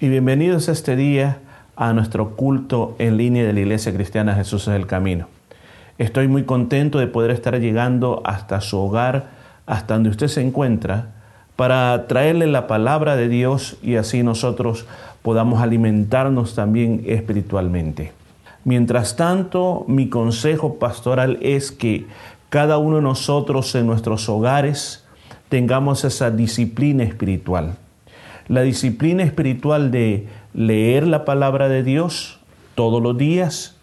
y bienvenidos este día a nuestro culto en línea de la Iglesia Cristiana Jesús es el Camino. Estoy muy contento de poder estar llegando hasta su hogar, hasta donde usted se encuentra, para traerle la palabra de Dios y así nosotros podamos alimentarnos también espiritualmente. Mientras tanto, mi consejo pastoral es que cada uno de nosotros en nuestros hogares tengamos esa disciplina espiritual la disciplina espiritual de leer la palabra de Dios todos los días,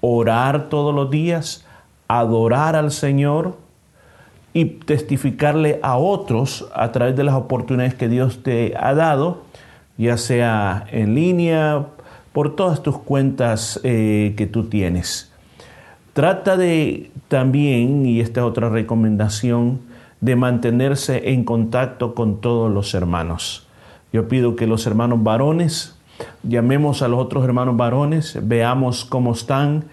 orar todos los días, adorar al Señor y testificarle a otros a través de las oportunidades que Dios te ha dado, ya sea en línea, por todas tus cuentas eh, que tú tienes. Trata de también, y esta es otra recomendación, de mantenerse en contacto con todos los hermanos. Yo pido que los hermanos varones, llamemos a los otros hermanos varones, veamos cómo están,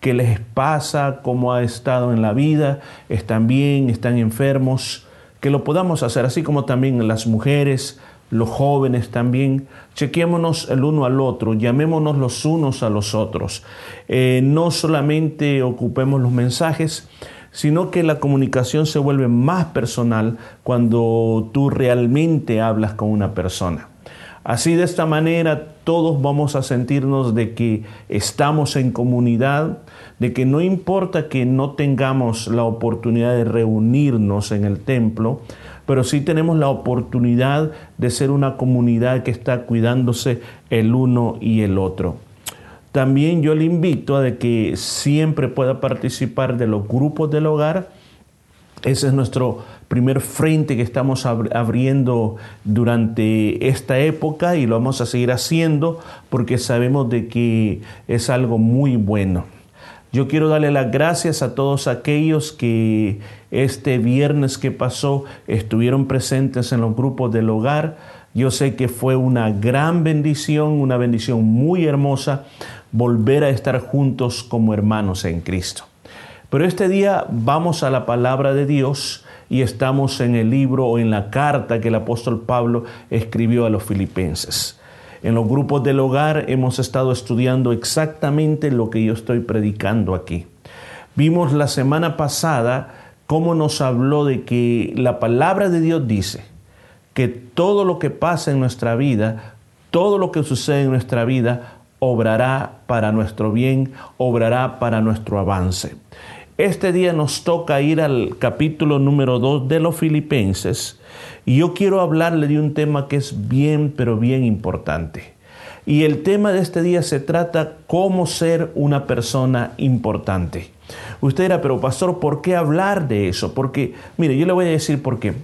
qué les pasa, cómo ha estado en la vida, están bien, están enfermos, que lo podamos hacer, así como también las mujeres, los jóvenes también, chequémonos el uno al otro, llamémonos los unos a los otros. Eh, no solamente ocupemos los mensajes, sino que la comunicación se vuelve más personal cuando tú realmente hablas con una persona. Así de esta manera todos vamos a sentirnos de que estamos en comunidad, de que no importa que no tengamos la oportunidad de reunirnos en el templo, pero sí tenemos la oportunidad de ser una comunidad que está cuidándose el uno y el otro. También yo le invito a que siempre pueda participar de los grupos del hogar. Ese es nuestro primer frente que estamos abriendo durante esta época y lo vamos a seguir haciendo porque sabemos de que es algo muy bueno. Yo quiero darle las gracias a todos aquellos que este viernes que pasó estuvieron presentes en los grupos del hogar. Yo sé que fue una gran bendición, una bendición muy hermosa volver a estar juntos como hermanos en Cristo. Pero este día vamos a la palabra de Dios y estamos en el libro o en la carta que el apóstol Pablo escribió a los filipenses. En los grupos del hogar hemos estado estudiando exactamente lo que yo estoy predicando aquí. Vimos la semana pasada cómo nos habló de que la palabra de Dios dice que todo lo que pasa en nuestra vida, todo lo que sucede en nuestra vida, obrará para nuestro bien, obrará para nuestro avance. Este día nos toca ir al capítulo número 2 de los Filipenses y yo quiero hablarle de un tema que es bien, pero bien importante. Y el tema de este día se trata cómo ser una persona importante. Usted dirá, pero pastor, ¿por qué hablar de eso? Porque, mire, yo le voy a decir por qué.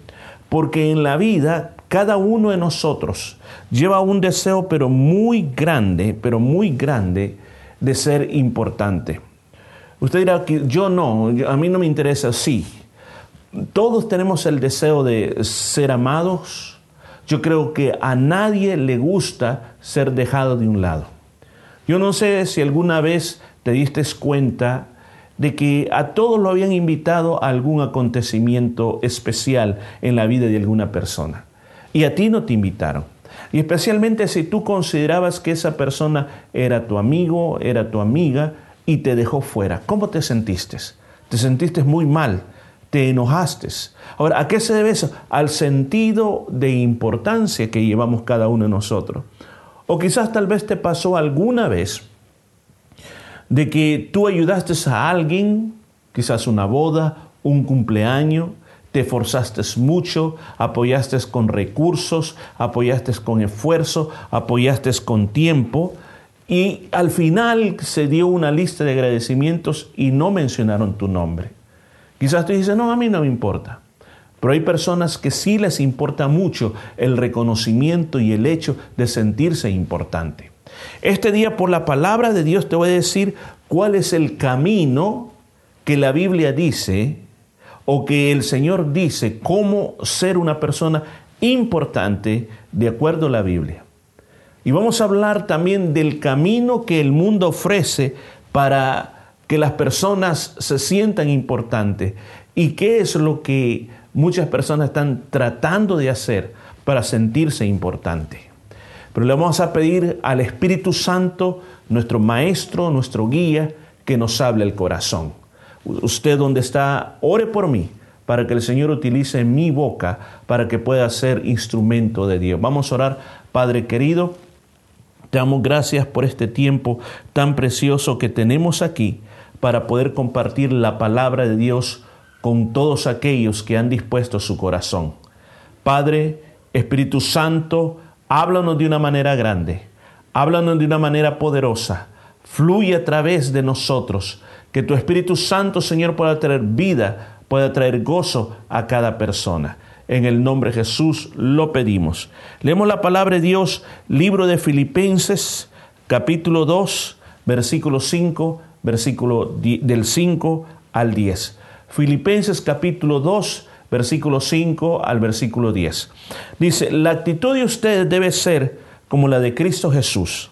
Porque en la vida cada uno de nosotros lleva un deseo pero muy grande, pero muy grande de ser importante. Usted dirá que yo no, a mí no me interesa, sí. Todos tenemos el deseo de ser amados. Yo creo que a nadie le gusta ser dejado de un lado. Yo no sé si alguna vez te diste cuenta de que a todos lo habían invitado a algún acontecimiento especial en la vida de alguna persona y a ti no te invitaron. Y especialmente si tú considerabas que esa persona era tu amigo, era tu amiga y te dejó fuera. ¿Cómo te sentiste? Te sentiste muy mal, te enojaste. Ahora, ¿a qué se debe eso? Al sentido de importancia que llevamos cada uno de nosotros. O quizás tal vez te pasó alguna vez de que tú ayudaste a alguien, quizás una boda, un cumpleaños, te esforzaste mucho, apoyaste con recursos, apoyaste con esfuerzo, apoyaste con tiempo y al final se dio una lista de agradecimientos y no mencionaron tu nombre. Quizás tú dices, no, a mí no me importa. Pero hay personas que sí les importa mucho el reconocimiento y el hecho de sentirse importante. Este día por la palabra de Dios te voy a decir cuál es el camino que la Biblia dice o que el Señor dice cómo ser una persona importante de acuerdo a la Biblia. Y vamos a hablar también del camino que el mundo ofrece para que las personas se sientan importantes y qué es lo que muchas personas están tratando de hacer para sentirse importante. Pero le vamos a pedir al Espíritu Santo, nuestro Maestro, nuestro guía, que nos hable el corazón. Usted donde está, ore por mí para que el Señor utilice mi boca para que pueda ser instrumento de Dios. Vamos a orar, Padre querido. Te damos gracias por este tiempo tan precioso que tenemos aquí para poder compartir la palabra de Dios con todos aquellos que han dispuesto su corazón. Padre, Espíritu Santo, háblanos de una manera grande, háblanos de una manera poderosa, fluye a través de nosotros, que tu Espíritu Santo, Señor, pueda traer vida, pueda traer gozo a cada persona. En el nombre de Jesús lo pedimos. Leemos la palabra de Dios, libro de Filipenses, capítulo 2, versículo 5 versículo del 5 al 10. Filipenses capítulo 2, versículo 5 al versículo 10. Dice, la actitud de ustedes debe ser como la de Cristo Jesús,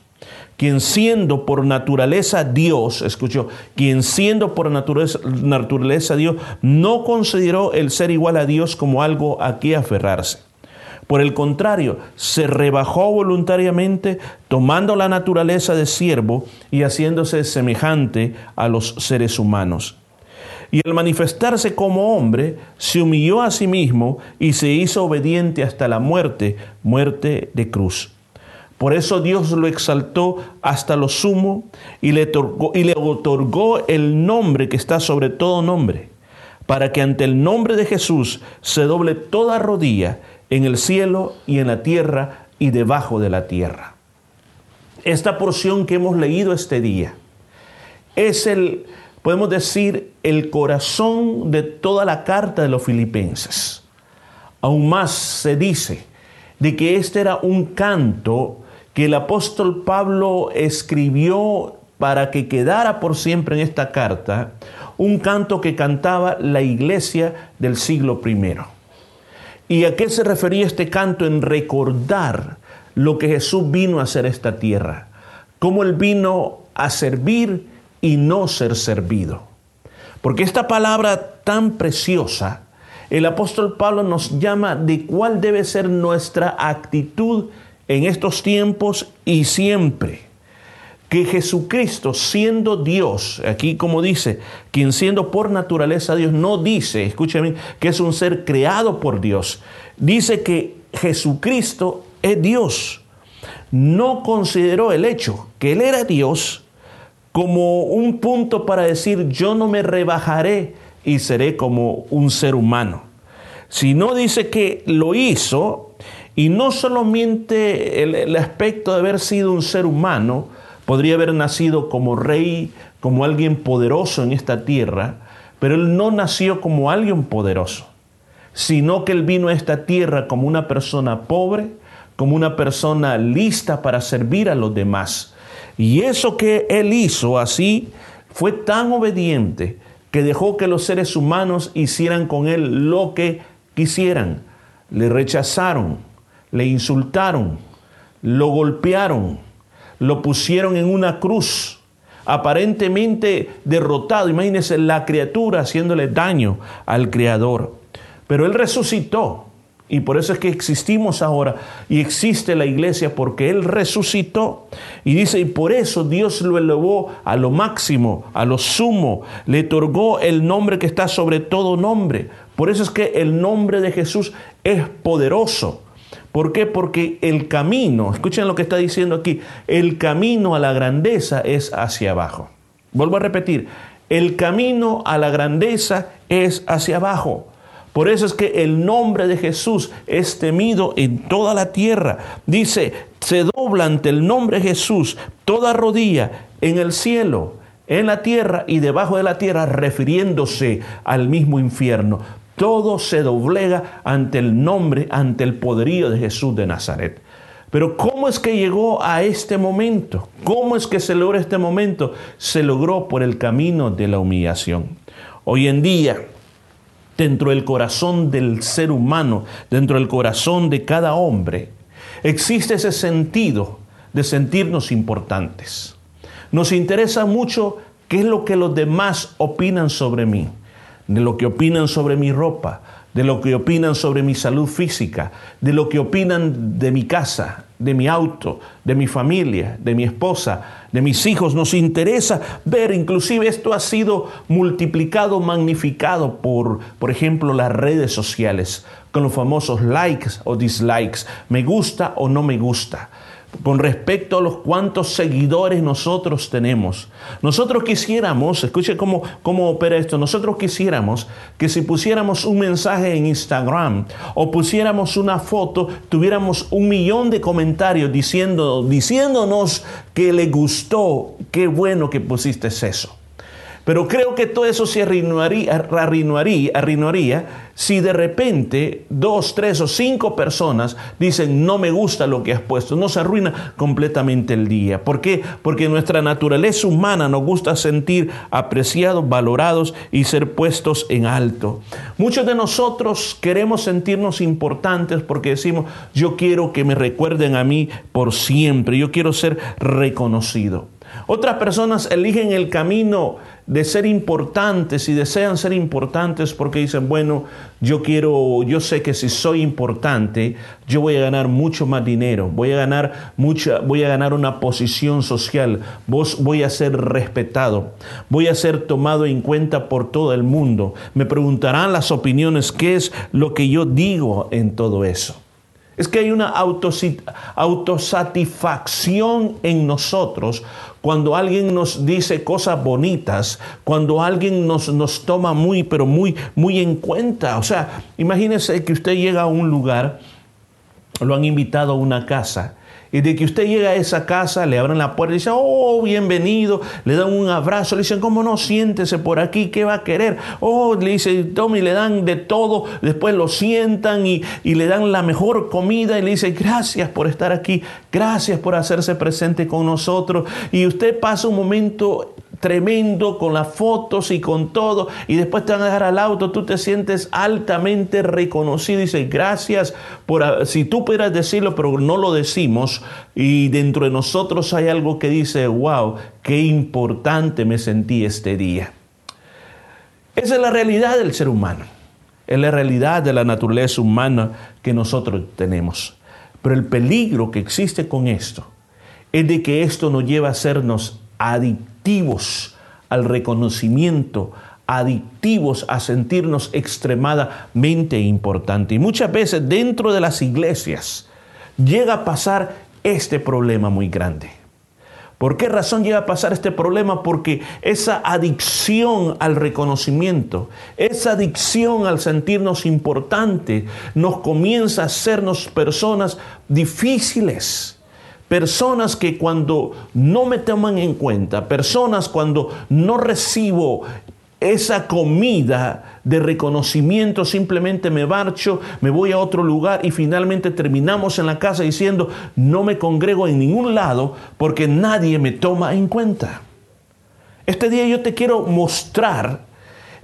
quien siendo por naturaleza Dios, escuchó, quien siendo por naturaleza, naturaleza Dios, no consideró el ser igual a Dios como algo a que aferrarse por el contrario, se rebajó voluntariamente tomando la naturaleza de siervo y haciéndose semejante a los seres humanos. Y al manifestarse como hombre, se humilló a sí mismo y se hizo obediente hasta la muerte, muerte de cruz. Por eso Dios lo exaltó hasta lo sumo y le, otorgó, y le otorgó el nombre que está sobre todo nombre, para que ante el nombre de Jesús se doble toda rodilla en el cielo y en la tierra y debajo de la tierra. Esta porción que hemos leído este día es el, podemos decir, el corazón de toda la carta de los filipenses. Aún más se dice de que este era un canto que el apóstol Pablo escribió para que quedara por siempre en esta carta, un canto que cantaba la iglesia del siglo primero. ¿Y a qué se refería este canto? En recordar lo que Jesús vino a hacer esta tierra, cómo Él vino a servir y no ser servido. Porque esta palabra tan preciosa, el apóstol Pablo nos llama de cuál debe ser nuestra actitud en estos tiempos y siempre que Jesucristo, siendo Dios, aquí como dice, quien siendo por naturaleza Dios, no dice, escúcheme, que es un ser creado por Dios, dice que Jesucristo es Dios. No consideró el hecho que Él era Dios como un punto para decir, yo no me rebajaré y seré como un ser humano, sino dice que lo hizo y no solamente el, el aspecto de haber sido un ser humano, Podría haber nacido como rey, como alguien poderoso en esta tierra, pero él no nació como alguien poderoso, sino que él vino a esta tierra como una persona pobre, como una persona lista para servir a los demás. Y eso que él hizo así fue tan obediente que dejó que los seres humanos hicieran con él lo que quisieran. Le rechazaron, le insultaron, lo golpearon, lo pusieron en una cruz, aparentemente derrotado. Imagínense la criatura haciéndole daño al Creador. Pero Él resucitó. Y por eso es que existimos ahora y existe la iglesia porque Él resucitó. Y dice, y por eso Dios lo elevó a lo máximo, a lo sumo, le otorgó el nombre que está sobre todo nombre. Por eso es que el nombre de Jesús es poderoso. ¿Por qué? Porque el camino, escuchen lo que está diciendo aquí, el camino a la grandeza es hacia abajo. Vuelvo a repetir, el camino a la grandeza es hacia abajo. Por eso es que el nombre de Jesús es temido en toda la tierra. Dice, se dobla ante el nombre de Jesús toda rodilla en el cielo, en la tierra y debajo de la tierra, refiriéndose al mismo infierno todo se doblega ante el nombre, ante el poderío de Jesús de Nazaret. Pero ¿cómo es que llegó a este momento? ¿Cómo es que se logró este momento? Se logró por el camino de la humillación. Hoy en día, dentro del corazón del ser humano, dentro del corazón de cada hombre, existe ese sentido de sentirnos importantes. Nos interesa mucho qué es lo que los demás opinan sobre mí de lo que opinan sobre mi ropa, de lo que opinan sobre mi salud física, de lo que opinan de mi casa, de mi auto, de mi familia, de mi esposa, de mis hijos. Nos interesa ver, inclusive esto ha sido multiplicado, magnificado por, por ejemplo, las redes sociales, con los famosos likes o dislikes, me gusta o no me gusta con respecto a los cuantos seguidores nosotros tenemos. Nosotros quisiéramos, escuche cómo, cómo opera esto, nosotros quisiéramos que si pusiéramos un mensaje en Instagram o pusiéramos una foto, tuviéramos un millón de comentarios diciendo, diciéndonos que le gustó, qué bueno que pusiste eso. Pero creo que todo eso se arruinaría, arruinaría, si de repente dos, tres o cinco personas dicen no me gusta lo que has puesto. No se arruina completamente el día. ¿Por qué? Porque nuestra naturaleza humana nos gusta sentir apreciados, valorados y ser puestos en alto. Muchos de nosotros queremos sentirnos importantes porque decimos yo quiero que me recuerden a mí por siempre. Yo quiero ser reconocido. Otras personas eligen el camino de ser importantes y desean ser importantes porque dicen, bueno, yo quiero, yo sé que si soy importante, yo voy a ganar mucho más dinero, voy a ganar mucha, voy a ganar una posición social, voy a ser respetado, voy a ser tomado en cuenta por todo el mundo. Me preguntarán las opiniones, ¿qué es lo que yo digo en todo eso? Es que hay una autosatisfacción en nosotros cuando alguien nos dice cosas bonitas, cuando alguien nos, nos toma muy, pero muy, muy en cuenta. O sea, imagínese que usted llega a un lugar, lo han invitado a una casa y de que usted llega a esa casa, le abren la puerta y dicen, oh, bienvenido, le dan un abrazo, le dicen, ¿cómo no? Siéntese por aquí, ¿qué va a querer? Oh, le dice, Tommy, le dan de todo, después lo sientan y, y le dan la mejor comida y le dice, gracias por estar aquí, gracias por hacerse presente con nosotros. Y usted pasa un momento tremendo con las fotos y con todo, y después te van a dejar al auto, tú te sientes altamente reconocido y dices, gracias por, si tú pudieras decirlo, pero no lo decimos, y dentro de nosotros hay algo que dice, wow, qué importante me sentí este día. Esa es la realidad del ser humano, es la realidad de la naturaleza humana que nosotros tenemos. Pero el peligro que existe con esto es de que esto nos lleva a hacernos adictivos al reconocimiento, adictivos a sentirnos extremadamente importantes. Y muchas veces dentro de las iglesias llega a pasar este problema muy grande. ¿Por qué razón llega a pasar este problema? Porque esa adicción al reconocimiento, esa adicción al sentirnos importantes, nos comienza a hacernos personas difíciles Personas que cuando no me toman en cuenta, personas cuando no recibo esa comida de reconocimiento, simplemente me marcho, me voy a otro lugar y finalmente terminamos en la casa diciendo, no me congrego en ningún lado porque nadie me toma en cuenta. Este día yo te quiero mostrar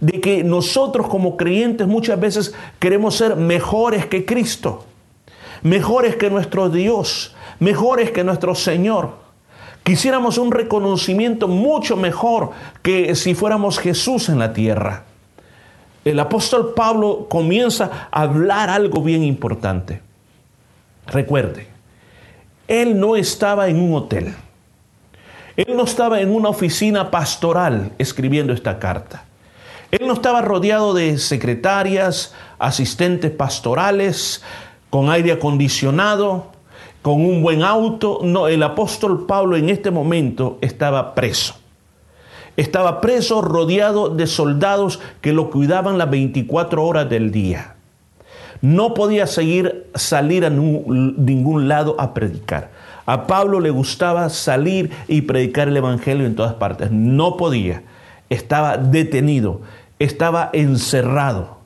de que nosotros como creyentes muchas veces queremos ser mejores que Cristo, mejores que nuestro Dios, mejores que nuestro Señor. Quisiéramos un reconocimiento mucho mejor que si fuéramos Jesús en la tierra. El apóstol Pablo comienza a hablar algo bien importante. Recuerde, él no estaba en un hotel. Él no estaba en una oficina pastoral escribiendo esta carta. Él no estaba rodeado de secretarias, asistentes pastorales, con aire acondicionado con un buen auto. No, el apóstol Pablo en este momento estaba preso. Estaba preso rodeado de soldados que lo cuidaban las 24 horas del día. No podía seguir salir a ningún lado a predicar. A Pablo le gustaba salir y predicar el Evangelio en todas partes. No podía. Estaba detenido. Estaba encerrado.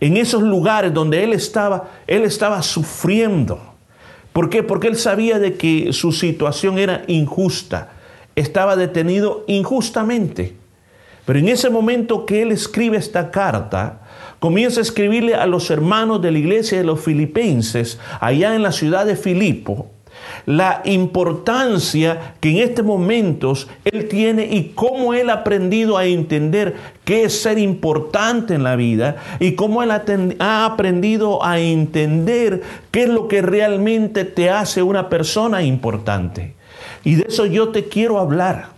En esos lugares donde él estaba, él estaba sufriendo ¿Por qué? Porque él sabía de que su situación era injusta. Estaba detenido injustamente. Pero en ese momento que él escribe esta carta, comienza a escribirle a los hermanos de la iglesia de los filipenses, allá en la ciudad de Filipo, la importancia que en estos momentos él tiene y cómo él ha aprendido a entender qué es ser importante en la vida y cómo él ha aprendido a entender qué es lo que realmente te hace una persona importante. Y de eso yo te quiero hablar.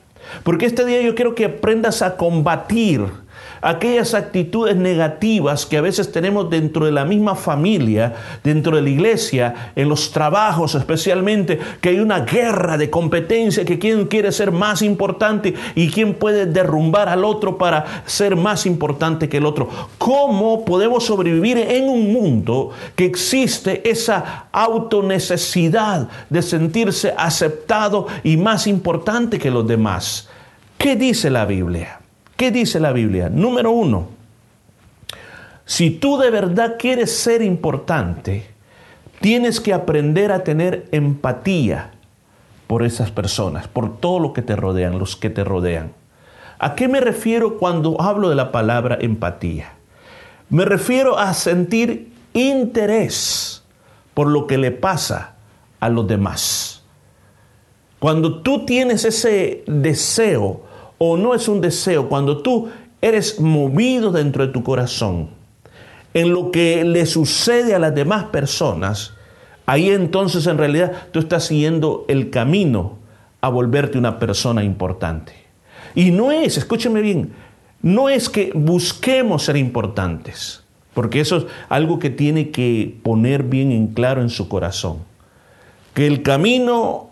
Porque este día yo quiero que aprendas a combatir aquellas actitudes negativas que a veces tenemos dentro de la misma familia, dentro de la iglesia, en los trabajos especialmente, que hay una guerra de competencia, que quién quiere ser más importante y quién puede derrumbar al otro para ser más importante que el otro. ¿Cómo podemos sobrevivir en un mundo que existe esa autonecesidad de sentirse aceptado y más importante que los demás? ¿Qué dice la Biblia? ¿Qué dice la Biblia? Número uno, si tú de verdad quieres ser importante, tienes que aprender a tener empatía por esas personas, por todo lo que te rodean, los que te rodean. ¿A qué me refiero cuando hablo de la palabra empatía? Me refiero a sentir interés por lo que le pasa a los demás. Cuando tú tienes ese deseo o no es un deseo, cuando tú eres movido dentro de tu corazón en lo que le sucede a las demás personas, ahí entonces en realidad tú estás siguiendo el camino a volverte una persona importante. Y no es, escúcheme bien, no es que busquemos ser importantes, porque eso es algo que tiene que poner bien en claro en su corazón. Que el camino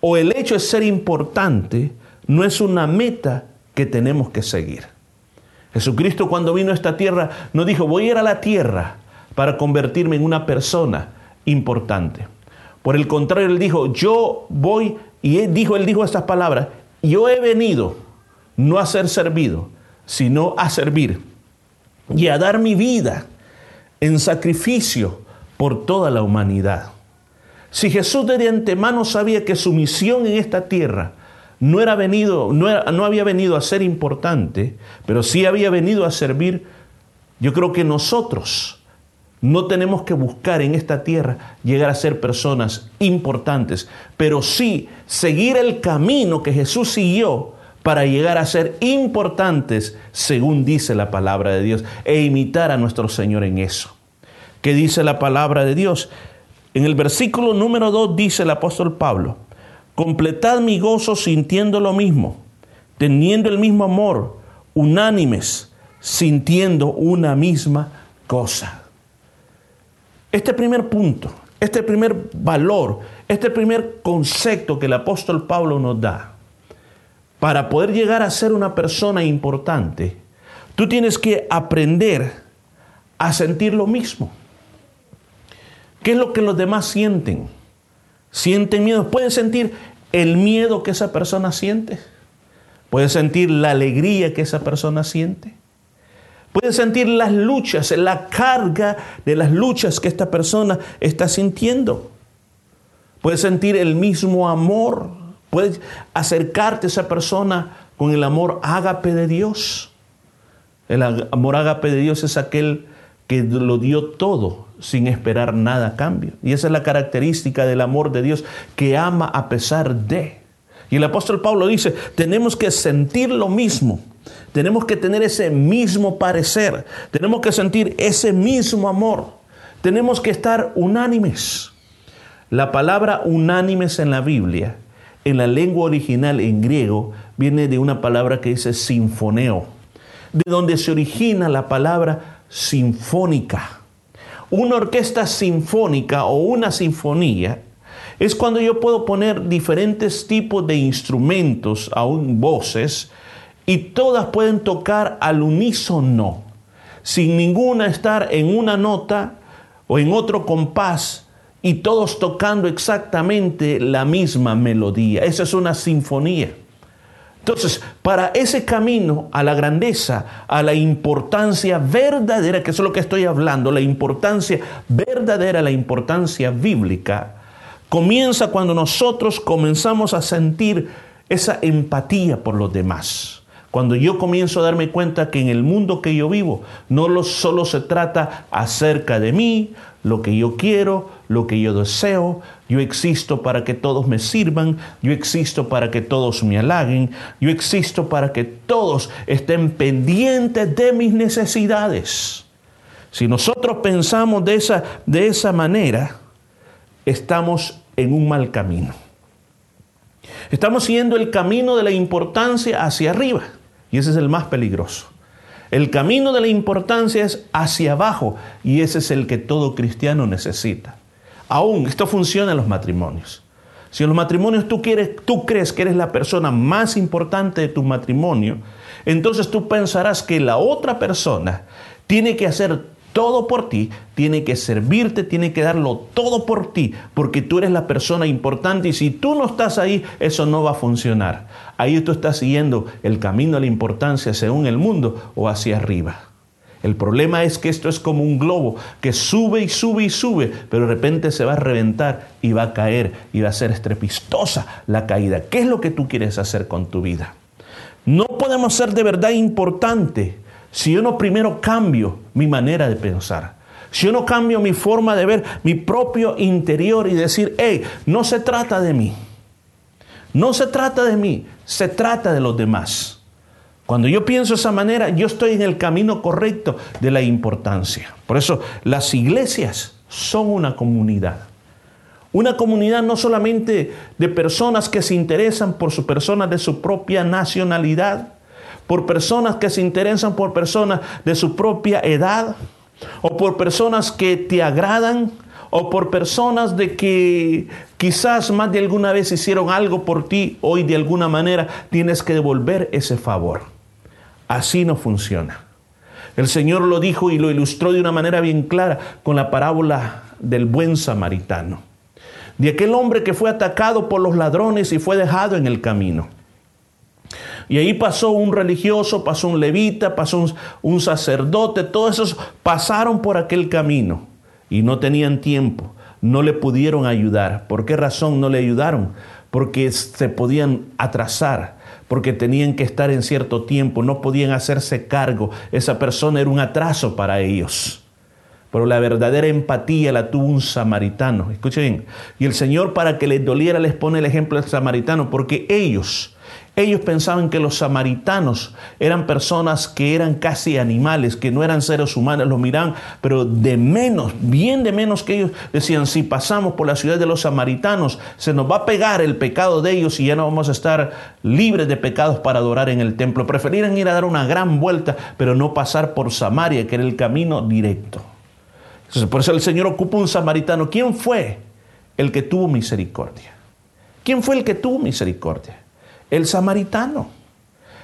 o el hecho de ser importante no es una meta que tenemos que seguir. Jesucristo cuando vino a esta tierra no dijo, voy a ir a la tierra para convertirme en una persona importante. Por el contrario, él dijo, yo voy, y él dijo, él dijo estas palabras, yo he venido no a ser servido, sino a servir y a dar mi vida en sacrificio por toda la humanidad. Si Jesús de antemano sabía que su misión en esta tierra no, era venido, no, no había venido a ser importante, pero sí había venido a servir, yo creo que nosotros no tenemos que buscar en esta tierra llegar a ser personas importantes, pero sí seguir el camino que Jesús siguió para llegar a ser importantes, según dice la palabra de Dios, e imitar a nuestro Señor en eso. ¿Qué dice la palabra de Dios? En el versículo número 2 dice el apóstol Pablo, Completad mi gozo sintiendo lo mismo, teniendo el mismo amor, unánimes, sintiendo una misma cosa. Este primer punto, este primer valor, este primer concepto que el apóstol Pablo nos da, para poder llegar a ser una persona importante, tú tienes que aprender a sentir lo mismo. ¿Qué es lo que los demás sienten? Sienten miedo. Pueden sentir el miedo que esa persona siente. Pueden sentir la alegría que esa persona siente. Pueden sentir las luchas, la carga de las luchas que esta persona está sintiendo. Puedes sentir el mismo amor. Puedes acercarte a esa persona con el amor ágape de Dios. El amor ágape de Dios es aquel que lo dio todo sin esperar nada a cambio. Y esa es la característica del amor de Dios, que ama a pesar de. Y el apóstol Pablo dice, tenemos que sentir lo mismo, tenemos que tener ese mismo parecer, tenemos que sentir ese mismo amor, tenemos que estar unánimes. La palabra unánimes en la Biblia, en la lengua original en griego, viene de una palabra que dice sinfoneo, de donde se origina la palabra sinfónica. Una orquesta sinfónica o una sinfonía es cuando yo puedo poner diferentes tipos de instrumentos, aún voces, y todas pueden tocar al unísono, sin ninguna estar en una nota o en otro compás, y todos tocando exactamente la misma melodía. Esa es una sinfonía. Entonces, para ese camino a la grandeza, a la importancia verdadera, que es lo que estoy hablando, la importancia verdadera, la importancia bíblica, comienza cuando nosotros comenzamos a sentir esa empatía por los demás. Cuando yo comienzo a darme cuenta que en el mundo que yo vivo no solo se trata acerca de mí, lo que yo quiero, lo que yo deseo, Yo existo para que todos me sirvan, yo existo para que todos me halaguen, yo existo para que todos estén pendientes de mis necesidades. Si nosotros pensamos de esa, de esa manera, estamos en un mal camino. Estamos siguiendo el camino de la importancia hacia arriba y ese es el más peligroso. El camino de la importancia es hacia abajo y ese es el que todo cristiano necesita. Aún esto funciona en los matrimonios. Si en los matrimonios tú, quieres, tú crees que eres la persona más importante de tu matrimonio, entonces tú pensarás que la otra persona tiene que hacer todo por ti, tiene que servirte, tiene que darlo todo por ti, porque tú eres la persona importante y si tú no estás ahí, eso no va a funcionar. Ahí tú estás siguiendo el camino de la importancia según el mundo o hacia arriba. El problema es que esto es como un globo que sube y sube y sube, pero de repente se va a reventar y va a caer y va a ser estrepistosa la caída. ¿Qué es lo que tú quieres hacer con tu vida? No podemos ser de verdad importante si yo no primero cambio mi manera de pensar, si yo no cambio mi forma de ver mi propio interior y decir, hey, no se trata de mí, no se trata de mí, se trata de los demás. Cuando yo pienso de esa manera, yo estoy en el camino correcto de la importancia. Por eso las iglesias son una comunidad. Una comunidad no solamente de personas que se interesan por su persona de su propia nacionalidad, por personas que se interesan por personas de su propia edad, o por personas que te agradan, o por personas de que quizás más de alguna vez hicieron algo por ti, hoy de alguna manera tienes que devolver ese favor. Así no funciona. El Señor lo dijo y lo ilustró de una manera bien clara con la parábola del buen samaritano, de aquel hombre que fue atacado por los ladrones y fue dejado en el camino. Y ahí pasó un religioso, pasó un levita, pasó un, sacerdote, todos esos pasaron por aquel camino y no tenían tiempo, no le pudieron ayudar. ¿Por qué razón no le ayudaron? Porque se podían atrasar, porque tenían que estar en cierto tiempo, no podían hacerse cargo. Esa persona era un atraso para ellos. Pero la verdadera empatía la tuvo un samaritano. Escuchen bien. Y el Señor para que les doliera les pone el ejemplo del samaritano, porque ellos ellos pensaban que los samaritanos eran personas que eran casi animales, que no eran seres humanos, los miraban, pero de menos, bien de menos que ellos. Decían, si pasamos por la ciudad de los samaritanos, se nos va a pegar el pecado de ellos y ya no vamos a estar libres de pecados para adorar en el templo. Preferían ir a dar una gran vuelta, pero no pasar por Samaria, que era el camino directo. por eso el Señor ocupa un samaritano. ¿Quién fue el que tuvo misericordia? ¿Quién fue el que tuvo misericordia? El samaritano.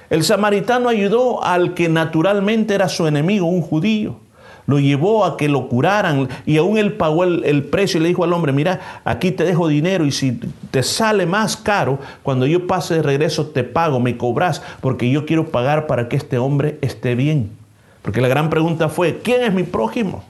El samaritano ayudó al que naturalmente era su enemigo, un judío. Lo llevó a que lo curaran y aún él pagó el, precio y le dijo al hombre, mira, aquí te dejo dinero y si te sale más caro, cuando yo pase de regreso te pago, me cobras, porque yo quiero pagar para que este hombre esté bien. Porque la gran pregunta fue, ¿quién es mi prójimo?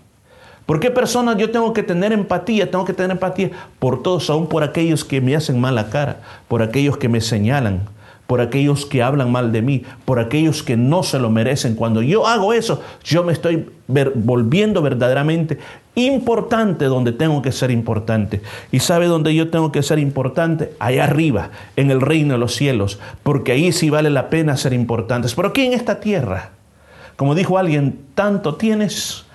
¿Por qué personas yo tengo que tener empatía? Tengo que tener empatía por todos, aún por aquellos que me hacen mala cara, por aquellos que me señalan, por aquellos que hablan mal de mí, por aquellos que no se lo merecen. Cuando yo hago eso, yo me estoy volviendo verdaderamente importante donde tengo que ser importante. ¿Y sabe dónde yo tengo que ser importante? Allá arriba, en el reino de los cielos, porque ahí sí vale la pena ser importantes. Pero aquí en esta tierra, como dijo alguien, tanto tienes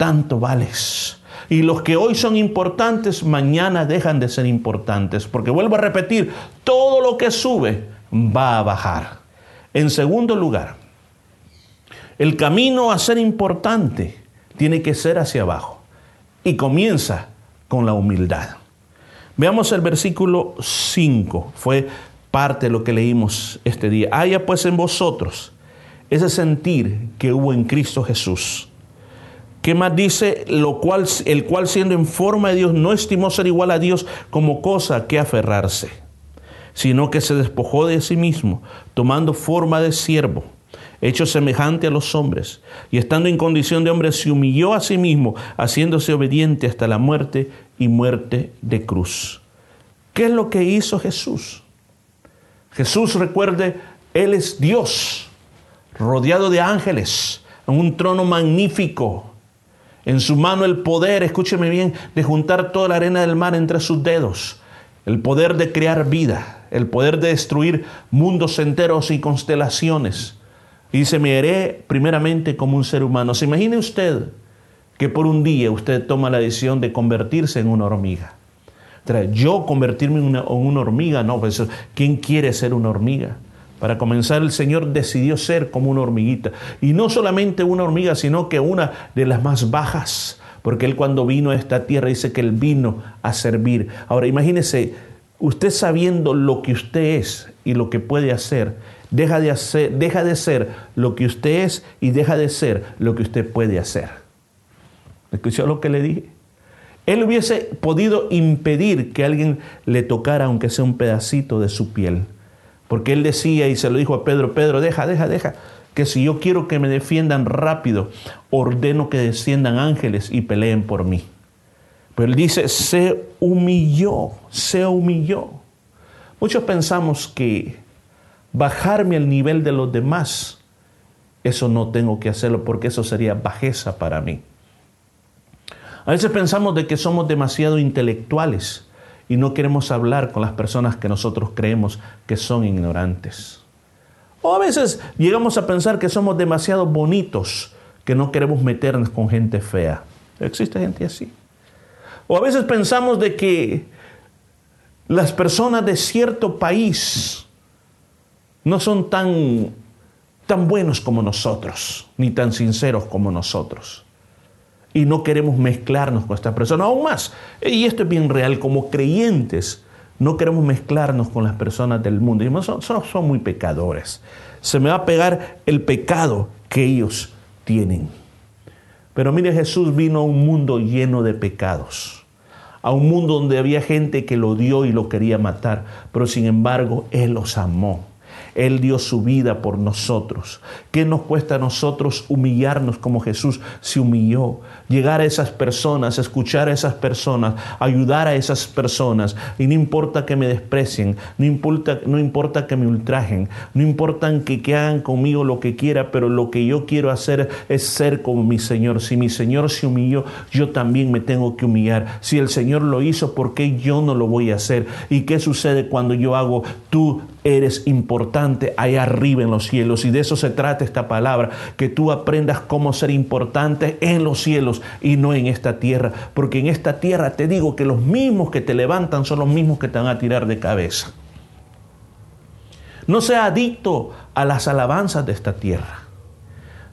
tanto vales. Y los que hoy son importantes, mañana dejan de ser importantes. Porque vuelvo a repetir, todo lo que sube va a bajar. En segundo lugar, el camino a ser importante tiene que ser hacia abajo. Y comienza con la humildad. Veamos el versículo 5. Fue parte de lo que leímos este día. Haya pues en vosotros ese sentir que hubo en Cristo Jesús ¿Qué más dice? Lo cual, el cual siendo en forma de Dios no estimó ser igual a Dios como cosa que aferrarse, sino que se despojó de sí mismo, tomando forma de siervo, hecho semejante a los hombres, y estando en condición de hombre se humilló a sí mismo, haciéndose obediente hasta la muerte y muerte de cruz. ¿Qué es lo que hizo Jesús? Jesús, recuerde, Él es Dios, rodeado de ángeles, en un trono magnífico En su mano el poder, escúcheme bien, de juntar toda la arena del mar entre sus dedos. El poder de crear vida, el poder de destruir mundos enteros y constelaciones. Y se me haré primeramente como un ser humano. ¿Se imagine usted que por un día usted toma la decisión de convertirse en una hormiga? Yo convertirme en una, una hormiga, no, pues ¿quién quiere ser una hormiga? Para comenzar, el Señor decidió ser como una hormiguita. Y no solamente una hormiga, sino que una de las más bajas. Porque Él cuando vino a esta tierra dice que Él vino a servir. Ahora imagínese, usted sabiendo lo que usted es y lo que puede hacer, deja de, hacer, deja de ser lo que usted es y deja de ser lo que usted puede hacer. ¿Escuchó lo que le dije? Él hubiese podido impedir que alguien le tocara, aunque sea un pedacito de su piel. Porque él decía y se lo dijo a Pedro, Pedro, deja, deja, deja, que si yo quiero que me defiendan rápido, ordeno que desciendan ángeles y peleen por mí. Pero él dice, se humilló, se humilló. Muchos pensamos que bajarme al nivel de los demás, eso no tengo que hacerlo porque eso sería bajeza para mí. A veces pensamos de que somos demasiado intelectuales y no queremos hablar con las personas que nosotros creemos que son ignorantes. O a veces llegamos a pensar que somos demasiado bonitos, que no queremos meternos con gente fea. Existe gente así. O a veces pensamos de que las personas de cierto país no son tan, tan buenos como nosotros, ni tan sinceros como nosotros y no queremos mezclarnos con esta persona. Aún más, y esto es bien real, como creyentes, no queremos mezclarnos con las personas del mundo. Y son, son, son muy pecadores. Se me va a pegar el pecado que ellos tienen. Pero mire, Jesús vino a un mundo lleno de pecados. A un mundo donde había gente que lo odió y lo quería matar. Pero sin embargo, Él los amó. Él dio su vida por nosotros. ¿Qué nos cuesta a nosotros humillarnos como Jesús se humilló? Llegar a esas personas, escuchar a esas personas, ayudar a esas personas. Y no importa que me desprecien, no importa, no importa que me ultrajen, no importa que, que hagan conmigo lo que quiera, pero lo que yo quiero hacer es ser como mi Señor. Si mi Señor se humilló, yo también me tengo que humillar. Si el Señor lo hizo, ¿por qué yo no lo voy a hacer? ¿Y qué sucede cuando yo hago tú eres importante allá arriba en los cielos. Y de eso se trata esta palabra, que tú aprendas cómo ser importante en los cielos y no en esta tierra. Porque en esta tierra te digo que los mismos que te levantan son los mismos que te van a tirar de cabeza. No sea adicto a las alabanzas de esta tierra.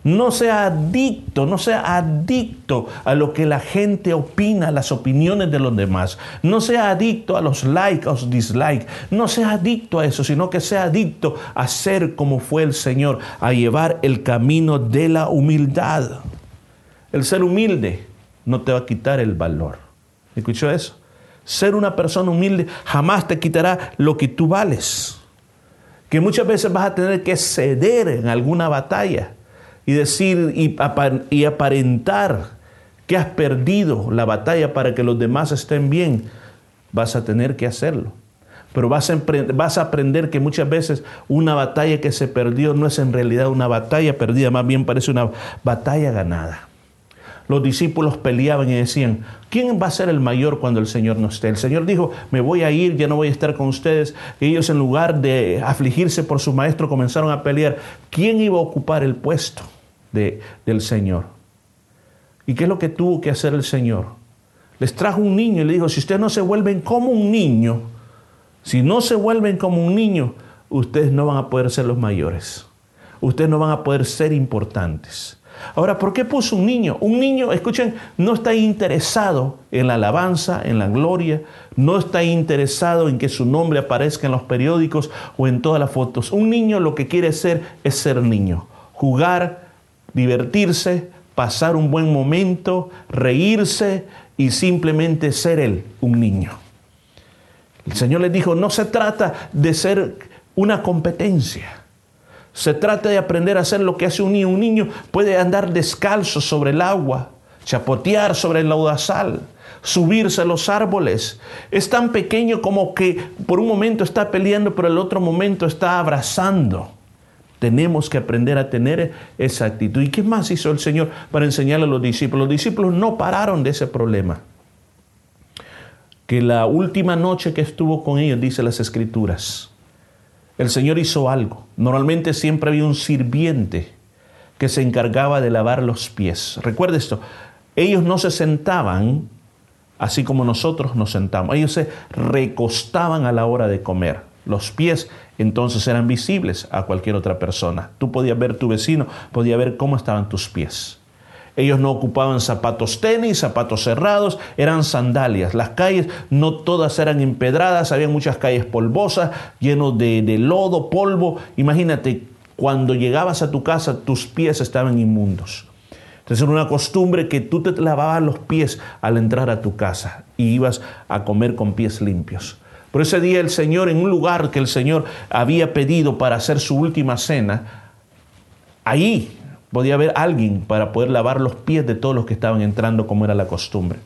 No sea adicto, no sea adicto a lo que la gente opina, las opiniones de los demás. No sea adicto a los likes o dislikes. No sea adicto a eso, sino que sea adicto a ser como fue el Señor, a llevar el camino de la humildad. El ser humilde no te va a quitar el valor. ¿Escuchó eso? Ser una persona humilde jamás te quitará lo que tú vales. Que muchas veces vas a tener que ceder en alguna batalla y decir y, aparentar que has perdido la batalla para que los demás estén bien, vas a tener que hacerlo. Pero vas a, vas a aprender que muchas veces una batalla que se perdió no es en realidad una batalla perdida, más bien parece una batalla ganada. Los discípulos peleaban y decían, ¿quién va a ser el mayor cuando el Señor no esté? El Señor dijo, me voy a ir, ya no voy a estar con ustedes. Y ellos en lugar de afligirse por su maestro comenzaron a pelear. ¿Quién iba a ocupar el puesto? Del Señor. ¿Y qué es lo que tuvo que hacer el Señor? Les trajo un niño y le dijo, si ustedes no se vuelven como un niño, si no se vuelven como un niño, ustedes no van a poder ser los mayores. Ustedes no van a poder ser importantes. Ahora, ¿por qué puso un niño? Un niño, escuchen, no está interesado en la alabanza, en la gloria, no está interesado en que su nombre aparezca en los periódicos o en todas las fotos. Un niño lo que quiere ser es ser niño, jugar, divertirse, pasar un buen momento, reírse y simplemente ser él un niño. El Señor les dijo, no se trata de ser una competencia. Se trata de aprender a hacer lo que hace un niño. Un niño puede andar descalzo sobre el agua, chapotear sobre el laudazal, subirse a los árboles. Es tan pequeño como que por un momento está peleando, pero el otro momento está abrazando. Tenemos que aprender a tener esa actitud. ¿Y qué más hizo el Señor para enseñarle a los discípulos? Los discípulos no pararon de ese problema. Que la última noche que estuvo con ellos, dice las escrituras, el Señor hizo algo. Normalmente siempre había un sirviente que se encargaba de lavar los pies. Recuerde esto, ellos no se sentaban así como nosotros nos sentamos. Ellos se recostaban a la hora de comer. Los pies entonces eran visibles a cualquier otra persona. Tú podías ver tu vecino, podías ver cómo estaban tus pies. Ellos no ocupaban zapatos tenis, zapatos cerrados, eran sandalias. Las calles no todas eran empedradas, había muchas calles polvosas, llenos de, de lodo, polvo. Imagínate, cuando llegabas a tu casa, tus pies estaban inmundos. Entonces era una costumbre que tú te lavabas los pies al entrar a tu casa y ibas a comer con pies limpios. Por ese día el Señor, en un lugar que el Señor había pedido para hacer su última cena, ahí podía haber alguien para poder lavar los pies de todos los que estaban entrando como era la costumbre.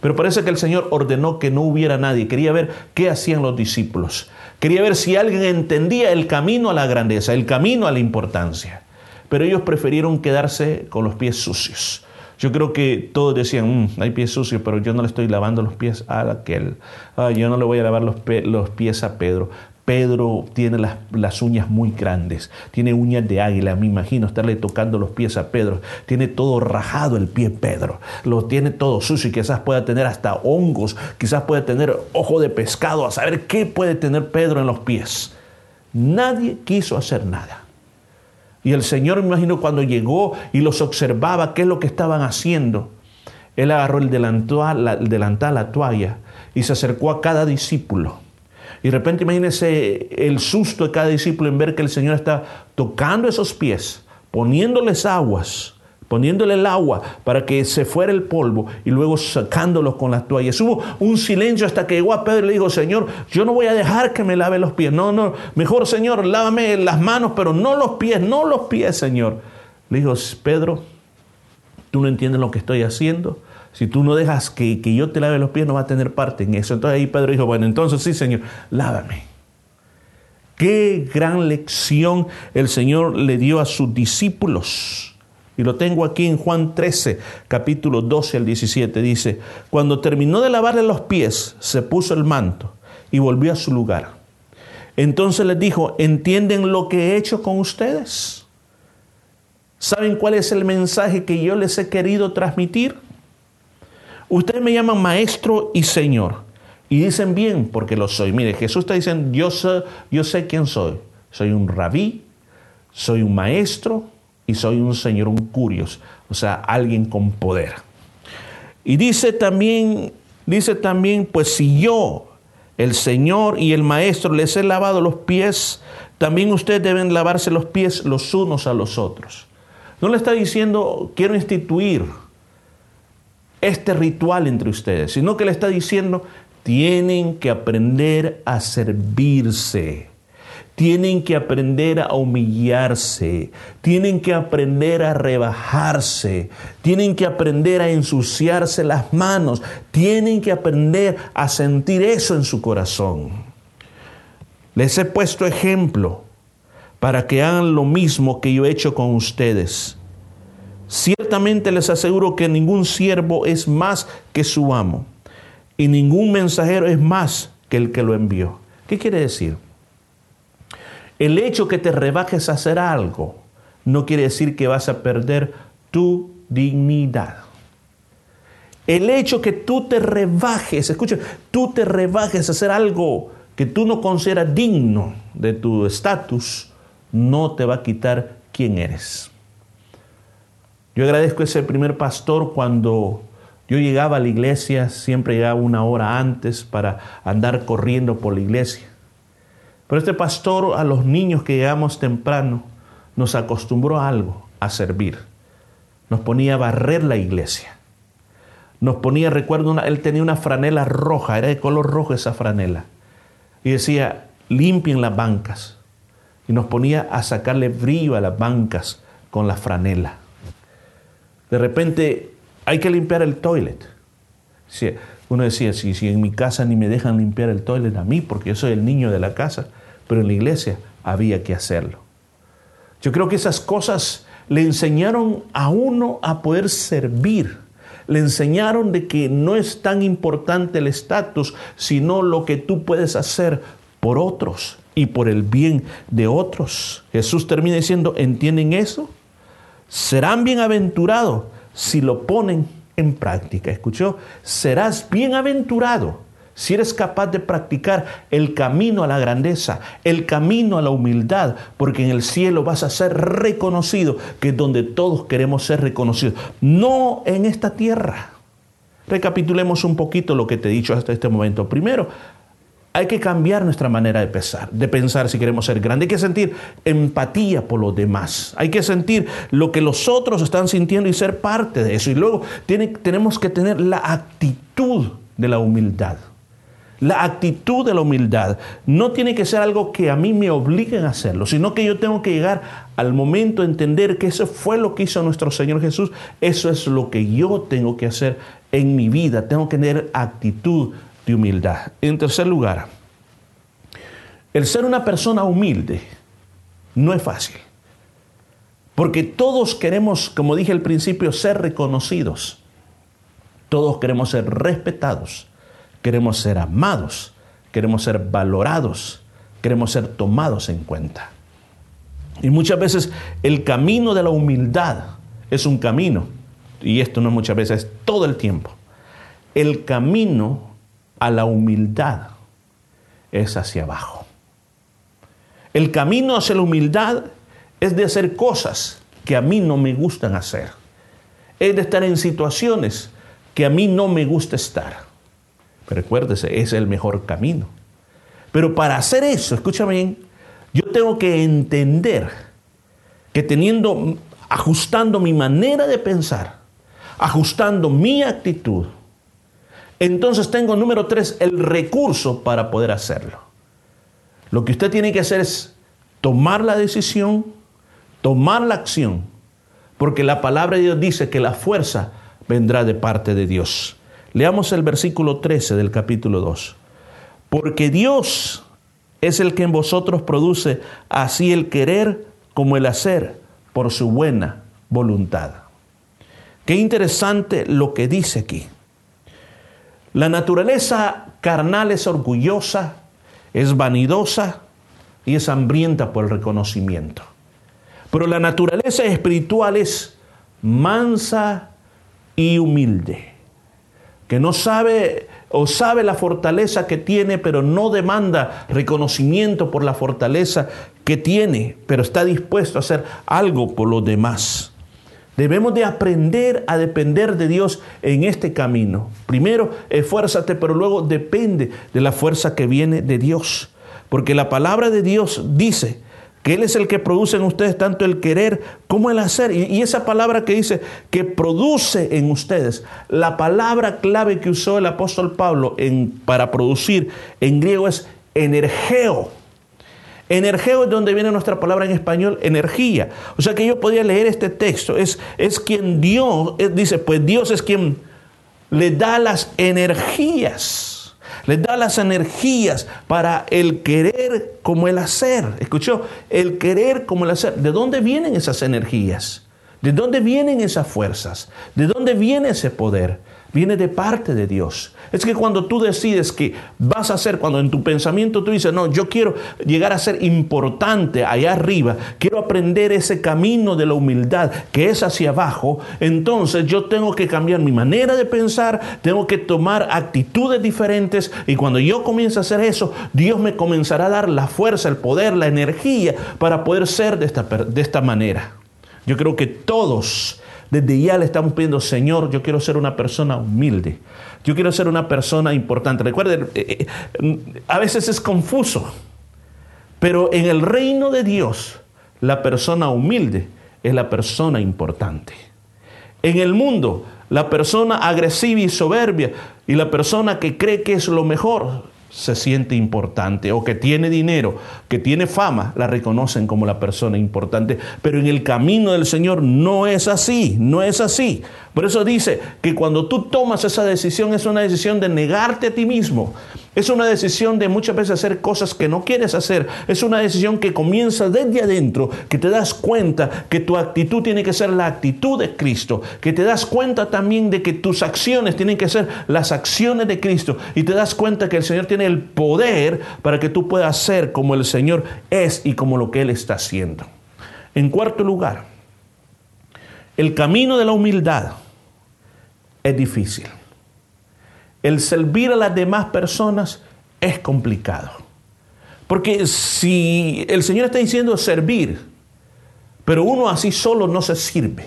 Pero parece que el Señor ordenó que no hubiera nadie. Quería ver qué hacían los discípulos. Quería ver si alguien entendía el camino a la grandeza, el camino a la importancia. Pero ellos prefirieron quedarse con los pies sucios. Yo creo que todos decían, mm, hay pies sucios, pero yo no le estoy lavando los pies a aquel. yo no le voy a lavar los, los pies a Pedro. Pedro tiene las, las, uñas muy grandes, tiene uñas de águila, me imagino estarle tocando los pies a Pedro, tiene todo rajado el pie Pedro, lo tiene todo sucio y quizás pueda tener hasta hongos, quizás pueda tener ojo de pescado, a saber qué puede tener Pedro en los pies. Nadie quiso hacer nada. Y el Señor, me imagino, cuando llegó y los observaba, qué es lo que estaban haciendo, Él agarró el delantal, la, toalla, y se acercó a cada discípulo. Y de repente imagínense el susto de cada discípulo en ver que el Señor está tocando esos pies, poniéndoles aguas, poniéndole el agua para que se fuera el polvo y luego sacándolos con las toallas. Hubo un silencio hasta que llegó a Pedro y le dijo, Señor, yo no voy a dejar que me lave los pies. No, no, mejor Señor, lávame las manos, pero no los pies, no los pies, Señor. Le dijo, Pedro, tú no entiendes lo que estoy haciendo. Si tú no dejas que, que yo te lave los pies, no va a tener parte en eso. Entonces ahí Pedro dijo, bueno, entonces sí, Señor, lávame. Qué gran lección el Señor le dio a sus discípulos. Y lo tengo aquí en Juan 13, capítulo 12 al 17. Dice, cuando terminó de lavarle los pies, se puso el manto y volvió a su lugar. Entonces les dijo, ¿entienden lo que he hecho con ustedes? ¿Saben cuál es el mensaje que yo les he querido transmitir? Ustedes me llaman maestro y señor. Y dicen bien porque lo soy. Mire, Jesús está diciendo, yo sé, yo sé quién soy. Soy un rabí, soy un maestro, y soy un señor, un curios, o sea, alguien con poder. Y dice también, dice también, pues si yo, el Señor y el Maestro, les he lavado los pies, también ustedes deben lavarse los pies los unos a los otros. No le está diciendo, quiero instituir este ritual entre ustedes, sino que le está diciendo, tienen que aprender a servirse tienen que aprender a humillarse, tienen que aprender a rebajarse, tienen que aprender a ensuciarse las manos, tienen que aprender a sentir eso en su corazón. Les he puesto ejemplo para que hagan lo mismo que yo he hecho con ustedes. Ciertamente les aseguro que ningún siervo es más que su amo y ningún mensajero es más que el que lo envió. ¿Qué quiere decir? El hecho que te rebajes a hacer algo no quiere decir que vas a perder tu dignidad. El hecho que tú te rebajes, escucha, tú te rebajes a hacer algo que tú no consideras digno de tu estatus, no te va a quitar quién eres. Yo agradezco a ese primer pastor cuando yo llegaba a la iglesia, siempre llegaba una hora antes para andar corriendo por la iglesia. Pero este pastor a los niños que llegamos temprano nos acostumbró a algo, a servir. Nos ponía a barrer la iglesia. Nos ponía, recuerdo, él tenía una franela roja, era de color rojo esa franela. Y decía, limpien las bancas. Y nos ponía a sacarle brillo a las bancas con la franela. De repente, hay que limpiar el toilet. Uno decía, si, si en mi casa ni me dejan limpiar el toilet a mí, porque yo soy el niño de la casa, pero en la iglesia había que hacerlo. Yo creo que esas cosas le enseñaron a uno a poder servir. Le enseñaron de que no es tan importante el estatus, sino lo que tú puedes hacer por otros y por el bien de otros. Jesús termina diciendo, ¿entienden eso? Serán bienaventurados si lo ponen en práctica. ¿Escuchó? Serás bienaventurado si eres capaz de practicar el camino a la grandeza, el camino a la humildad, porque en el cielo vas a ser reconocido, que es donde todos queremos ser reconocidos, no en esta tierra. Recapitulemos un poquito lo que te he dicho hasta este momento. Primero, hay que cambiar nuestra manera de pensar, de pensar si queremos ser grandes. Hay que sentir empatía por los demás. Hay que sentir lo que los otros están sintiendo y ser parte de eso. Y luego tenemos que tener la actitud de la humildad. La actitud de la humildad no tiene que ser algo que a mí me obliguen a hacerlo, sino que yo tengo que llegar al momento de entender que eso fue lo que hizo nuestro Señor Jesús. Eso es lo que yo tengo que hacer en mi vida. Tengo que tener actitud de humildad. En tercer lugar, el ser una persona humilde no es fácil. Porque todos queremos, como dije al principio, ser reconocidos. Todos queremos ser respetados queremos ser amados, queremos ser valorados, queremos ser tomados en cuenta. Y muchas veces el camino de la humildad es un camino, y esto no muchas veces, es todo el tiempo. El camino a la humildad es hacia abajo. El camino hacia la humildad es de hacer cosas que a mí no me gustan hacer. Es de estar en situaciones que a mí no me gusta estar. Recuérdese, es el mejor camino. Pero para hacer eso, escúchame bien, yo tengo que entender que teniendo, ajustando mi manera de pensar, ajustando mi actitud, entonces tengo número tres, el recurso para poder hacerlo. Lo que usted tiene que hacer es tomar la decisión, tomar la acción, porque la palabra de Dios dice que la fuerza vendrá de parte de Dios. Leamos el versículo 13 del capítulo 2. Porque Dios es el que en vosotros produce así el querer como el hacer por su buena voluntad. Qué interesante lo que dice aquí. La naturaleza carnal es orgullosa, es vanidosa y es hambrienta por el reconocimiento. Pero la naturaleza espiritual es mansa y humilde que no sabe o sabe la fortaleza que tiene, pero no demanda reconocimiento por la fortaleza que tiene, pero está dispuesto a hacer algo por los demás. Debemos de aprender a depender de Dios en este camino. Primero, esfuérzate, pero luego depende de la fuerza que viene de Dios. Porque la palabra de Dios dice Él es el que produce en ustedes tanto el querer como el hacer. Y, esa palabra que dice que produce en ustedes, la palabra clave que usó el apóstol Pablo en, para producir en griego es energeo. Energeo es donde viene nuestra palabra en español, energía. O sea que yo podía leer este texto. Es, es quien Dios, dice, pues Dios es quien le da las energías les da las energías para el querer como el hacer. ¿Escuchó? El querer como el hacer. ¿De dónde vienen esas energías? ¿De dónde vienen esas fuerzas? ¿De dónde viene ese poder? viene de parte de Dios. Es que cuando tú decides que vas a ser, cuando en tu pensamiento tú dices, no, yo quiero llegar a ser importante allá arriba, quiero aprender ese camino de la humildad que es hacia abajo, entonces yo tengo que cambiar mi manera de pensar, tengo que tomar actitudes diferentes y cuando yo comience a hacer eso, Dios me comenzará a dar la fuerza, el poder, la energía para poder ser de esta, de esta manera. Yo creo que todos desde ya le estamos pidiendo, Señor, yo quiero ser una persona humilde. Yo quiero ser una persona importante. Recuerden, eh, eh, a veces es confuso, pero en el reino de Dios, la persona humilde es la persona importante. En el mundo, la persona agresiva y soberbia y la persona que cree que es lo mejor se siente importante o que tiene dinero, que tiene fama, la reconocen como la persona importante. Pero en el camino del Señor no es así, no es así. Por eso dice que cuando tú tomas esa decisión es una decisión de negarte a ti mismo, Es una decisión de muchas veces hacer cosas que no quieres hacer. Es una decisión que comienza desde adentro, que te das cuenta que tu actitud tiene que ser la actitud de Cristo, que te das cuenta también de que tus acciones tienen que ser las acciones de Cristo y te das cuenta que el Señor tiene el poder para que tú puedas ser como el Señor es y como lo que Él está haciendo. En cuarto lugar, el camino de la humildad es difícil el servir a las demás personas es complicado. Porque si el Señor está diciendo servir, pero uno así solo no se sirve.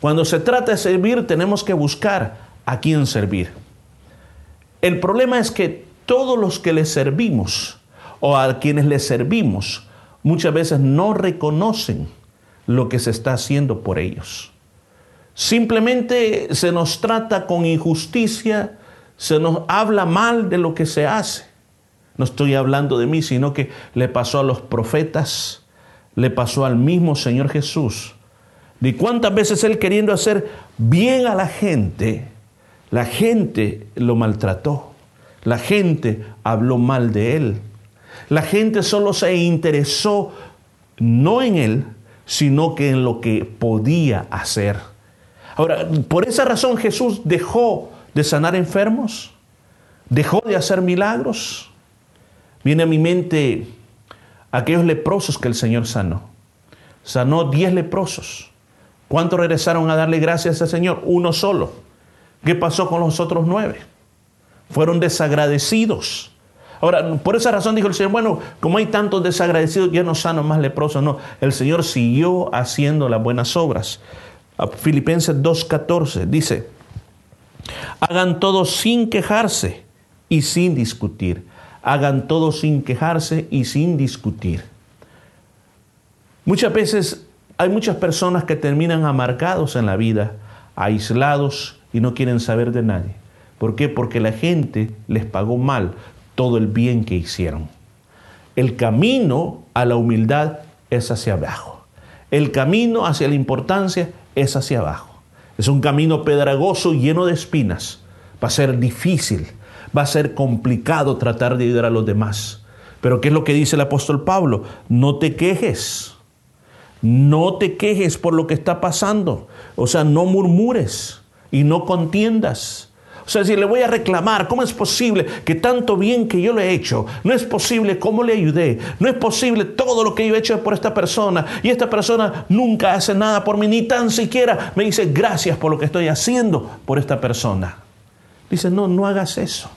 Cuando se trata de servir tenemos que buscar a quién servir. El problema es que todos los que le servimos o a quienes le servimos muchas veces no reconocen lo que se está haciendo por ellos. Simplemente se nos trata con injusticia, se nos habla mal de lo que se hace. No estoy hablando de mí, sino que le pasó a los profetas, le pasó al mismo Señor Jesús. De cuántas veces Él queriendo hacer bien a la gente, la gente lo maltrató, la gente habló mal de Él. La gente solo se interesó no en Él, sino que en lo que podía hacer. Ahora, por esa razón Jesús dejó de sanar enfermos, dejó de hacer milagros. Viene a mi mente aquellos leprosos que el Señor sanó. Sanó diez leprosos. ¿Cuántos regresaron a darle gracias al Señor? Uno solo. ¿Qué pasó con los otros nueve? Fueron desagradecidos. Ahora, por esa razón dijo el Señor, bueno, como hay tantos desagradecidos, ya no sano más leprosos. No, el Señor siguió haciendo las buenas obras. Filipenses 2.14 dice, Hagan todo sin quejarse y sin discutir. Hagan todo sin quejarse y sin discutir. Muchas veces hay muchas personas que terminan amargados en la vida, aislados y no quieren saber de nadie. ¿Por qué? Porque la gente les pagó mal todo el bien que hicieron. El camino a la humildad es hacia abajo. El camino hacia la importancia es hacia abajo. Es un camino pedragoso lleno de espinas. Va a ser difícil, va a ser complicado tratar de ayudar a los demás. Pero ¿qué es lo que dice el apóstol Pablo? No te quejes. No te quejes por lo que está pasando. O sea, no murmures y no contiendas. O sea, si le voy a reclamar, ¿cómo es posible que tanto bien que yo le he hecho? No es posible cómo le ayudé. No es posible todo lo que yo he hecho por esta persona. Y esta persona nunca hace nada por mí, ni tan siquiera me dice gracias por lo que estoy haciendo por esta persona. Dice, no, no hagas eso.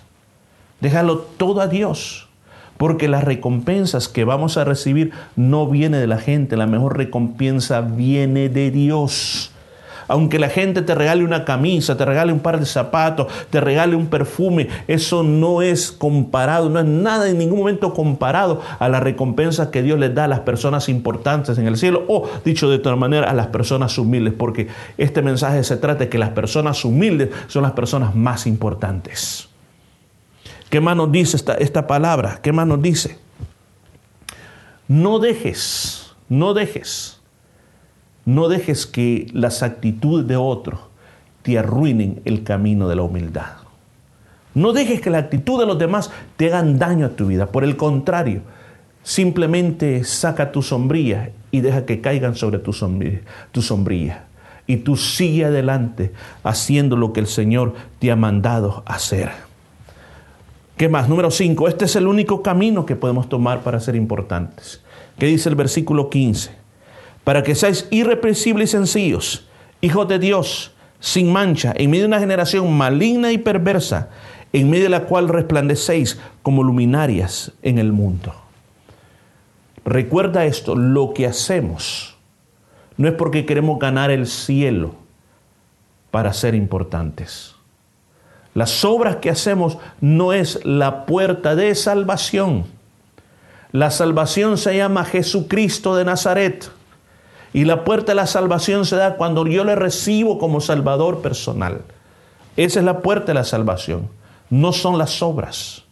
Déjalo todo a Dios. Porque las recompensas que vamos a recibir no viene de la gente, la mejor recompensa viene de Dios. Aunque la gente te regale una camisa, te regale un par de zapatos, te regale un perfume, eso no es comparado, no es nada en ningún momento comparado a la recompensa que Dios les da a las personas importantes en el cielo o, dicho de otra manera, a las personas humildes, porque este mensaje se trata de que las personas humildes son las personas más importantes. ¿Qué más nos dice esta, esta palabra? ¿Qué más nos dice? No dejes, no dejes no dejes que las actitudes de otros te arruinen el camino de la humildad. No dejes que la actitud de los demás te hagan daño a tu vida. Por el contrario, simplemente saca tu sombrilla y deja que caigan sobre tu sombrilla. Y tú sigue adelante haciendo lo que el Señor te ha mandado hacer. ¿Qué más? Número 5. Este es el único camino que podemos tomar para ser importantes. ¿Qué dice el versículo 15? Para que seáis irrepresibles y sencillos, hijos de Dios, sin mancha, en medio de una generación maligna y perversa, en medio de la cual resplandecéis como luminarias en el mundo. Recuerda esto, lo que hacemos no es porque queremos ganar el cielo para ser importantes. Las obras que hacemos no es la puerta de salvación. La salvación se llama Jesucristo de Nazaret. Y la puerta de la salvación se da cuando yo le recibo como Salvador personal. Esa es la puerta de la salvación. No son las obras.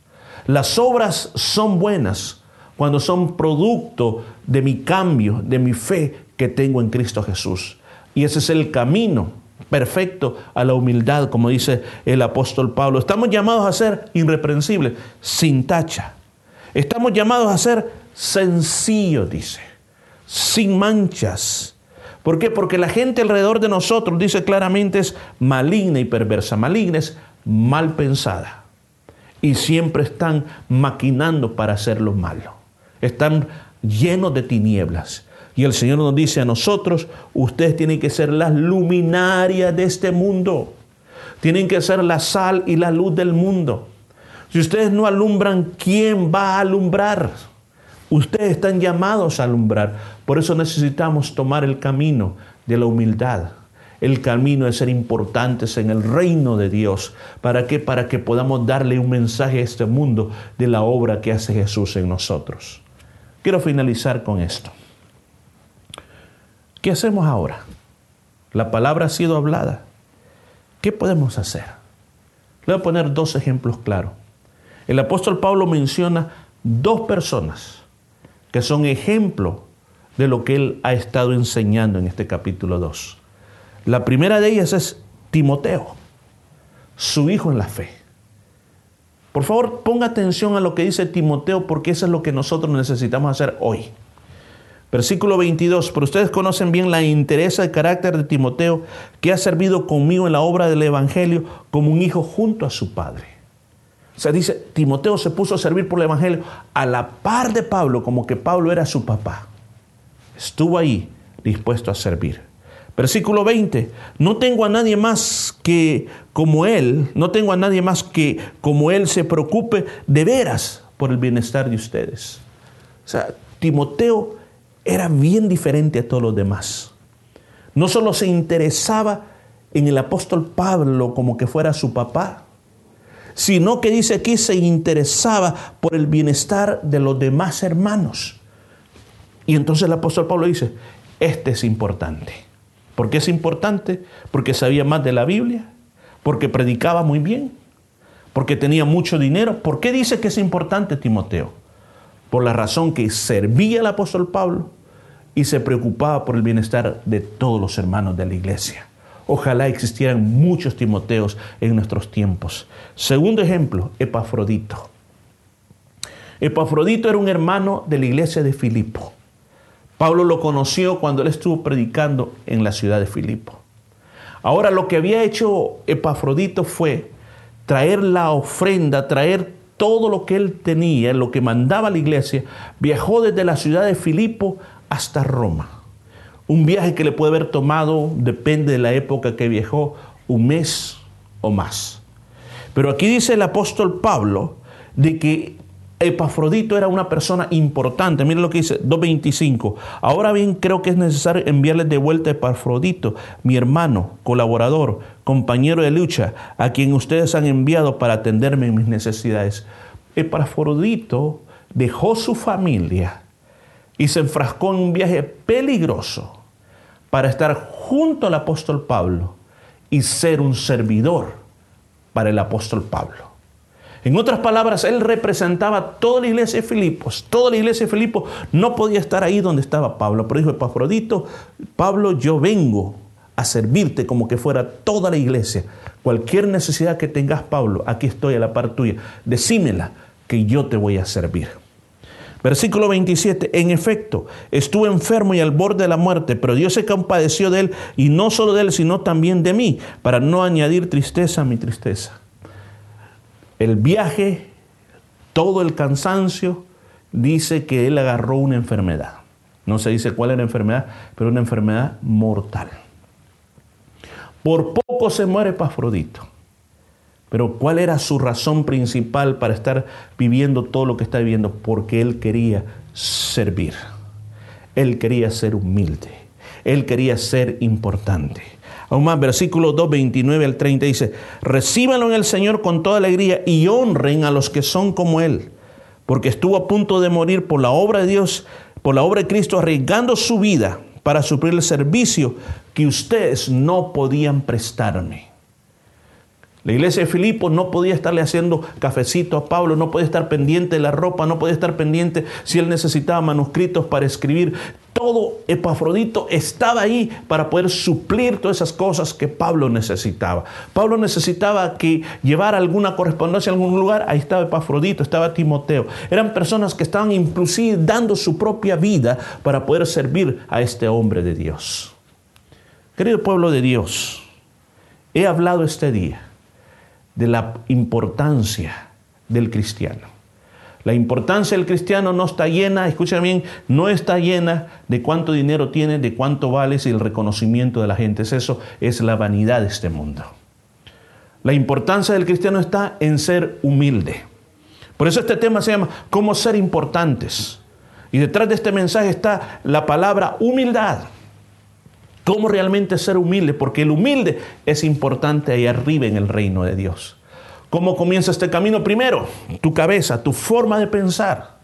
Las obras son buenas cuando son producto de mi cambio, de mi fe que tengo en Cristo Jesús. Y ese es el camino perfecto a la humildad, como dice el apóstol Pablo. Estamos llamados a ser irreprensibles, sin tacha. Estamos llamados a ser sencillos, dice, sin manchas. ¿Por qué? Porque la gente alrededor de nosotros, dice claramente, es maligna y perversa. Maligna es mal pensada. Y siempre están maquinando para hacer lo malo. Están llenos de tinieblas. Y el Señor nos dice a nosotros, ustedes tienen que ser las luminarias de este mundo. Tienen que ser la sal y la luz del mundo. Si ustedes no alumbran, ¿quién va a alumbrar? Ustedes están llamados a alumbrar. Por eso necesitamos tomar el camino de la humildad, el camino de ser importantes en el reino de Dios. ¿Para qué? Para que podamos darle un mensaje a este mundo de la obra que hace Jesús en nosotros. Quiero finalizar con esto. ¿Qué hacemos ahora? La palabra ha sido hablada. ¿Qué podemos hacer? Le voy a poner dos ejemplos claros. El apóstol Pablo menciona dos personas que son ejemplo de lo que él ha estado enseñando en este capítulo 2. La primera de ellas es Timoteo, su hijo en la fe. Por favor, ponga atención a lo que dice Timoteo porque eso es lo que nosotros necesitamos hacer hoy. Versículo 22, pero ustedes conocen bien la interés de carácter de Timoteo, que ha servido conmigo en la obra del Evangelio como un hijo junto a su padre. O sea, dice, Timoteo se puso a servir por el Evangelio a la par de Pablo, como que Pablo era su papá. Estuvo ahí dispuesto a servir. Versículo 20, no tengo a nadie más que como él, no tengo a nadie más que como él se preocupe de veras por el bienestar de ustedes. O sea, Timoteo era bien diferente a todos los demás. No solo se interesaba en el apóstol Pablo como que fuera su papá, sino que dice aquí se interesaba por el bienestar de los demás hermanos. Y entonces el apóstol Pablo dice, este es importante. ¿Por qué es importante? Porque sabía más de la Biblia, porque predicaba muy bien, porque tenía mucho dinero. ¿Por qué dice que es importante Timoteo? Por la razón que servía al apóstol Pablo y se preocupaba por el bienestar de todos los hermanos de la iglesia. Ojalá existieran muchos Timoteos en nuestros tiempos. Segundo ejemplo, Epafrodito. Epafrodito era un hermano de la iglesia de Filipo. Pablo lo conoció cuando él estuvo predicando en la ciudad de Filipo. Ahora lo que había hecho Epafrodito fue traer la ofrenda, traer todo lo que él tenía, lo que mandaba la iglesia, viajó desde la ciudad de Filipo hasta Roma. Un viaje que le puede haber tomado, depende de la época que viajó, un mes o más. Pero aquí dice el apóstol Pablo de que Epafrodito era una persona importante. Miren lo que dice 2.25. Ahora bien, creo que es necesario enviarles de vuelta a Epafrodito, mi hermano, colaborador, compañero de lucha, a quien ustedes han enviado para atenderme en mis necesidades. Epafrodito dejó su familia y se enfrascó en un viaje peligroso para estar junto al apóstol Pablo y ser un servidor para el apóstol Pablo. En otras palabras, él representaba toda la iglesia de Filipos. Toda la iglesia de Filipos no podía estar ahí donde estaba Pablo. Pero dijo Epafrodito, Pablo, yo vengo a servirte como que fuera toda la iglesia. Cualquier necesidad que tengas, Pablo, aquí estoy a la par tuya. Decímela que yo te voy a servir. Versículo 27, en efecto, estuve enfermo y al borde de la muerte, pero Dios se compadeció de él, y no solo de él, sino también de mí, para no añadir tristeza a mi tristeza. El viaje, todo el cansancio, dice que él agarró una enfermedad. No se dice cuál era la enfermedad, pero una enfermedad mortal. Por poco se muere Pafrodito. Pero ¿cuál era su razón principal para estar viviendo todo lo que está viviendo? Porque él quería servir. Él quería ser humilde. Él quería ser importante. Aún más, versículo 2, 29 al 30 dice, recíbanlo en el Señor con toda alegría y honren a los que son como Él, porque estuvo a punto de morir por la obra de Dios, por la obra de Cristo, arriesgando su vida para suplir el servicio que ustedes no podían prestarme. La iglesia de Filipo no podía estarle haciendo cafecito a Pablo, no podía estar pendiente de la ropa, no podía estar pendiente si él necesitaba manuscritos para escribir. todo Epafrodito estaba ahí para poder suplir todas esas cosas que Pablo necesitaba. Pablo necesitaba que llevara alguna correspondencia a algún lugar, ahí estaba Epafrodito, estaba Timoteo. Eran personas que estaban inclusive dando su propia vida para poder servir a este hombre de Dios. Querido pueblo de Dios, he hablado este día de la importancia del cristiano. La importancia del cristiano no está llena, escuchen bien, no está llena de cuánto dinero tiene, de cuánto vale y el reconocimiento de la gente. Es eso, es la vanidad de este mundo. La importancia del cristiano está en ser humilde. Por eso este tema se llama ¿Cómo ser importantes? Y detrás de este mensaje está la palabra humildad. ¿Cómo realmente ser humilde? Porque el humilde es importante ahí arriba en el reino de Dios. ¿Cómo comienza este camino? Primero, tu cabeza, tu forma de pensar.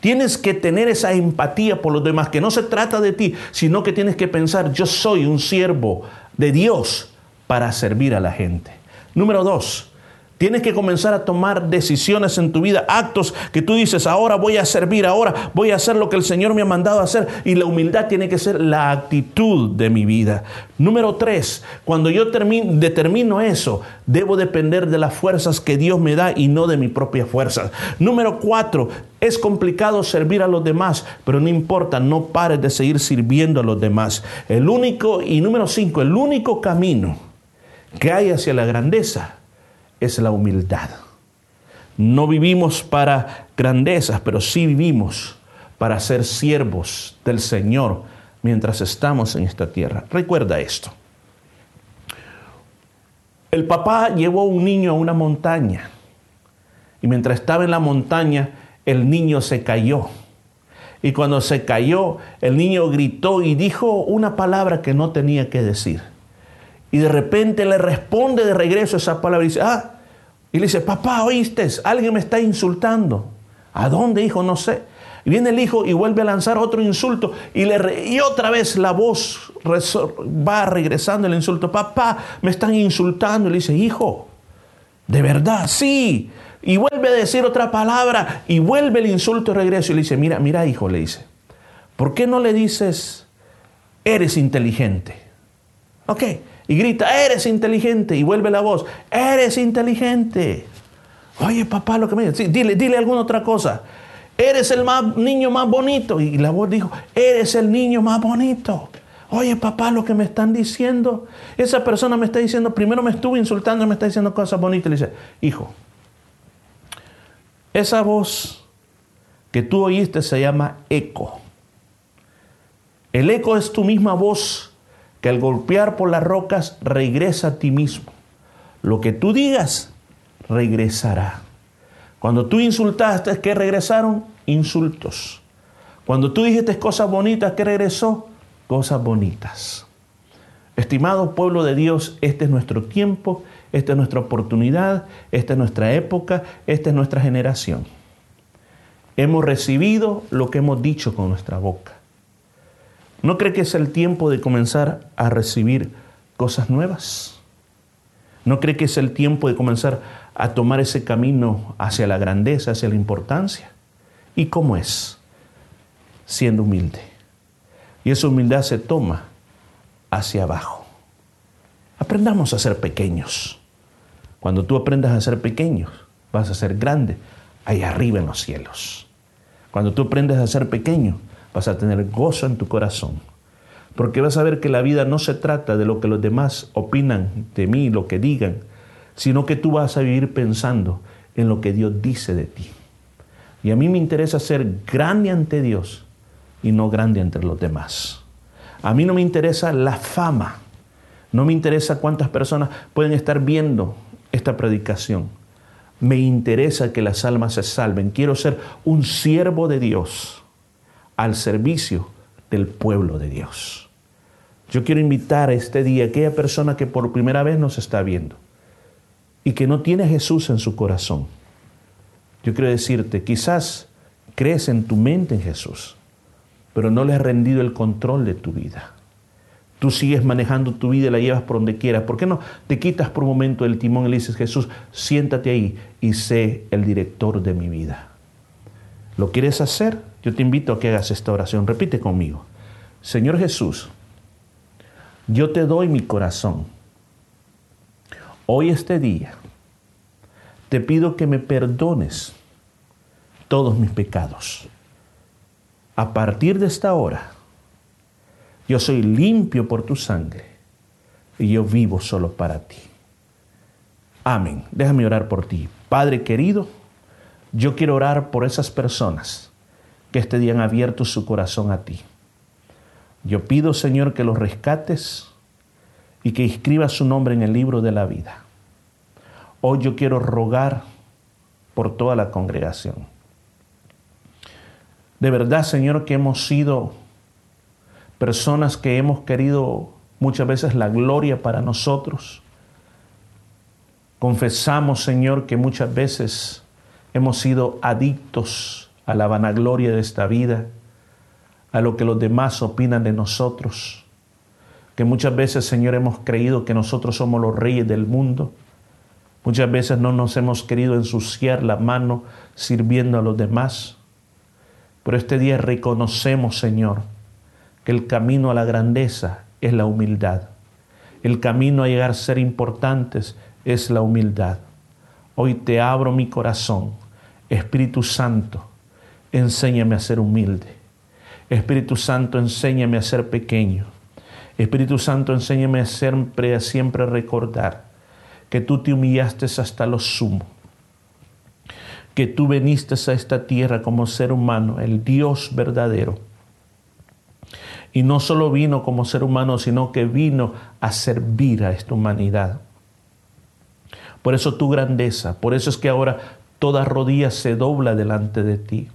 Tienes que tener esa empatía por los demás, que no se trata de ti, sino que tienes que pensar, yo soy un siervo de Dios para servir a la gente. Número dos, Tienes que comenzar a tomar decisiones en tu vida, actos que tú dices, ahora voy a servir, ahora voy a hacer lo que el Señor me ha mandado hacer. Y la humildad tiene que ser la actitud de mi vida. Número tres, cuando yo determino eso, debo depender de las fuerzas que Dios me da y no de mi propia fuerza. Número cuatro, es complicado servir a los demás, pero no importa, no pares de seguir sirviendo a los demás. El único, y número cinco, el único camino que hay hacia la grandeza es la humildad. No vivimos para grandezas, pero sí vivimos para ser siervos del Señor mientras estamos en esta tierra. Recuerda esto. El papá llevó a un niño a una montaña y mientras estaba en la montaña el niño se cayó. Y cuando se cayó, el niño gritó y dijo una palabra que no tenía que decir. Y de repente le responde de regreso esa palabra y dice, ah, y le dice, papá, oíste, alguien me está insultando. ¿A dónde, hijo? No sé. Y viene el hijo y vuelve a lanzar otro insulto y, le y otra vez la voz va regresando el insulto. Papá, me están insultando. Y le dice, hijo, de verdad, sí. Y vuelve a decir otra palabra y vuelve el insulto y regreso. Y le dice, mira, mira, hijo, le dice, ¿por qué no le dices, eres inteligente? Ok, y grita, eres inteligente, y vuelve la voz, eres inteligente. Oye, papá, lo que me dice, dile, dile alguna otra cosa. Eres el más, niño más bonito. Y la voz dijo, eres el niño más bonito. Oye, papá, lo que me están diciendo, esa persona me está diciendo, primero me estuvo insultando me está diciendo cosas bonitas. Le dice, hijo, esa voz que tú oíste se llama eco. El eco es tu misma voz que al golpear por las rocas regresa a ti mismo. Lo que tú digas, regresará. Cuando tú insultaste, ¿qué regresaron? Insultos. Cuando tú dijiste cosas bonitas, ¿qué regresó? Cosas bonitas. Estimado pueblo de Dios, este es nuestro tiempo, esta es nuestra oportunidad, esta es nuestra época, esta es nuestra generación. Hemos recibido lo que hemos dicho con nuestra boca. ¿No cree que es el tiempo de comenzar a recibir cosas nuevas? ¿No cree que es el tiempo de comenzar a tomar ese camino hacia la grandeza, hacia la importancia? ¿Y cómo es? Siendo humilde. Y esa humildad se toma hacia abajo. Aprendamos a ser pequeños. Cuando tú aprendas a ser pequeño, vas a ser grande ahí arriba en los cielos. Cuando tú aprendes a ser pequeño, vas a tener gozo en tu corazón. Porque vas a ver que la vida no se trata de lo que los demás opinan de mí, lo que digan, sino que tú vas a vivir pensando en lo que Dios dice de ti. Y a mí me interesa ser grande ante Dios y no grande ante los demás. A mí no me interesa la fama, no me interesa cuántas personas pueden estar viendo esta predicación. Me interesa que las almas se salven. Quiero ser un siervo de Dios al servicio del pueblo de Dios. Yo quiero invitar este día a aquella persona que por primera vez nos está viendo y que no tiene a Jesús en su corazón. Yo quiero decirte, quizás crees en tu mente en Jesús, pero no le has rendido el control de tu vida. Tú sigues manejando tu vida y la llevas por donde quieras. ¿Por qué no te quitas por un momento el timón y le dices, Jesús, siéntate ahí y sé el director de mi vida? ¿Lo quieres hacer? Yo te invito a que hagas esta oración. Repite conmigo. Señor Jesús, yo te doy mi corazón. Hoy este día te pido que me perdones todos mis pecados. A partir de esta hora, yo soy limpio por tu sangre y yo vivo solo para ti. Amén. Déjame orar por ti. Padre querido, yo quiero orar por esas personas que este día han abierto su corazón a ti. Yo pido, Señor, que los rescates y que inscribas su nombre en el libro de la vida. Hoy yo quiero rogar por toda la congregación. De verdad, Señor, que hemos sido personas que hemos querido muchas veces la gloria para nosotros. Confesamos, Señor, que muchas veces hemos sido adictos a la vanagloria de esta vida, a lo que los demás opinan de nosotros, que muchas veces, Señor, hemos creído que nosotros somos los reyes del mundo Muchas veces no nos hemos querido ensuciar la mano sirviendo a los demás. Pero este día reconocemos, Señor, que el camino a la grandeza es la humildad. El camino a llegar a ser importantes es la humildad. Hoy te abro mi corazón. Espíritu Santo, enséñame a ser humilde. Espíritu Santo, enséñame a ser pequeño. Espíritu Santo, enséñame a siempre, a siempre recordar que tú te humillaste hasta lo sumo, que tú viniste a esta tierra como ser humano, el Dios verdadero. Y no solo vino como ser humano, sino que vino a servir a esta humanidad. Por eso tu grandeza, por eso es que ahora toda rodilla se dobla delante de ti.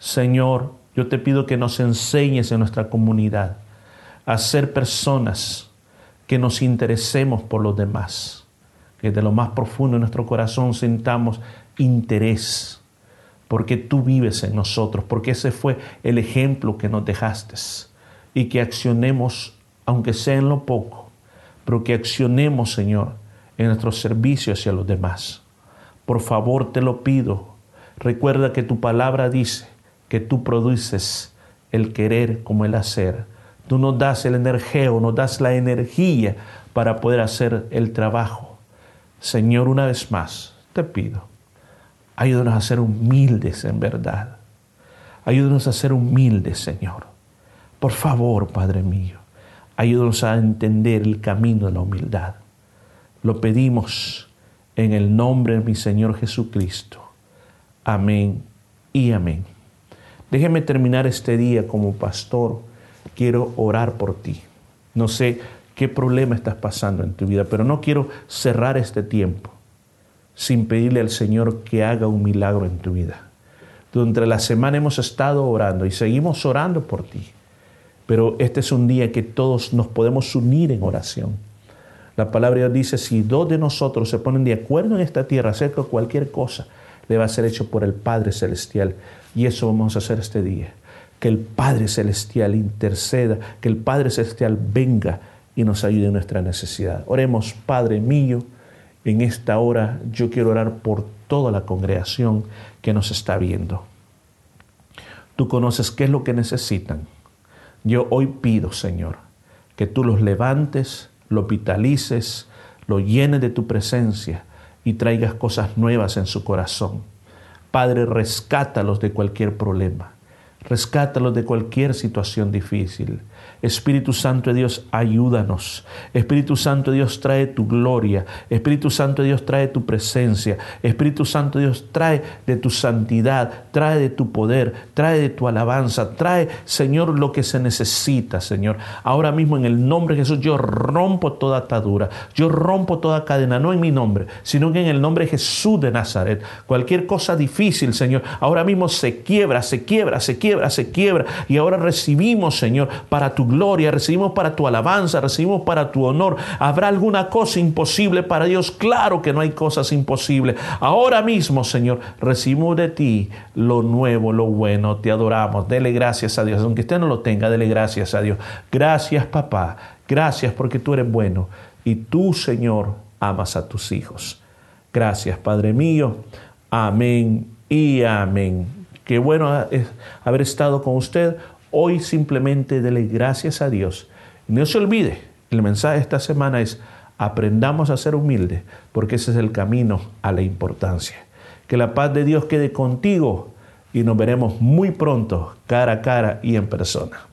Señor, yo te pido que nos enseñes en nuestra comunidad a ser personas que nos interesemos por los demás que de lo más profundo de nuestro corazón sintamos interés, porque tú vives en nosotros, porque ese fue el ejemplo que nos dejaste, y que accionemos, aunque sea en lo poco, pero que accionemos, Señor, en nuestro servicio hacia los demás. Por favor, te lo pido. Recuerda que tu palabra dice que tú produces el querer como el hacer. Tú nos das el energeo, nos das la energía para poder hacer el trabajo Señor, una vez más, te pido, ayúdanos a ser humildes en verdad. Ayúdanos a ser humildes, Señor. Por favor, Padre mío, ayúdanos a entender el camino de la humildad. Lo pedimos en el nombre de mi Señor Jesucristo. Amén y amén. Déjeme terminar este día como pastor. Quiero orar por ti. No sé qué problema estás pasando en tu vida, pero no quiero cerrar este tiempo sin pedirle al Señor que haga un milagro en tu vida. Durante la semana hemos estado orando y seguimos orando por ti, pero este es un día que todos nos podemos unir en oración. La palabra Dios dice, si dos de nosotros se ponen de acuerdo en esta tierra acerca de cualquier cosa, le va a ser hecho por el Padre Celestial. Y eso vamos a hacer este día. Que el Padre Celestial interceda, que el Padre Celestial venga y nos ayude en nuestra necesidad. Oremos, Padre mío, en esta hora yo quiero orar por toda la congregación que nos está viendo. Tú conoces qué es lo que necesitan. Yo hoy pido, Señor, que tú los levantes, los vitalices, los llenes de tu presencia y traigas cosas nuevas en su corazón. Padre, rescátalos de cualquier problema. Rescátalos de cualquier situación difícil. Espíritu Santo de Dios, ayúdanos. Espíritu Santo de Dios, trae tu gloria. Espíritu Santo de Dios, trae tu presencia. Espíritu Santo de Dios, trae de tu santidad, trae de tu poder, trae de tu alabanza, trae, Señor, lo que se necesita, Señor. Ahora mismo en el nombre de Jesús yo rompo toda atadura, yo rompo toda cadena, no en mi nombre, sino que en el nombre de Jesús de Nazaret. Cualquier cosa difícil, Señor, ahora mismo se quiebra, se quiebra, se quiebra, se quiebra. Y ahora recibimos, Señor, para tu gloria, recibimos para tu alabanza, recibimos para tu honor. ¿Habrá alguna cosa imposible para Dios? Claro que no hay cosas imposibles. Ahora mismo, Señor, recibimos de ti lo nuevo, lo bueno. Te adoramos. Dele gracias a Dios. Aunque usted no lo tenga, dele gracias a Dios. Gracias, papá. Gracias porque tú eres bueno. Y tú, Señor, amas a tus hijos. Gracias, Padre mío. Amén y amén. Qué bueno haber estado con usted. Hoy simplemente dele gracias a Dios. no se olvide, el mensaje de esta semana es aprendamos a ser humildes porque ese es el camino a la importancia. Que la paz de Dios quede contigo y nos veremos muy pronto cara a cara y en persona.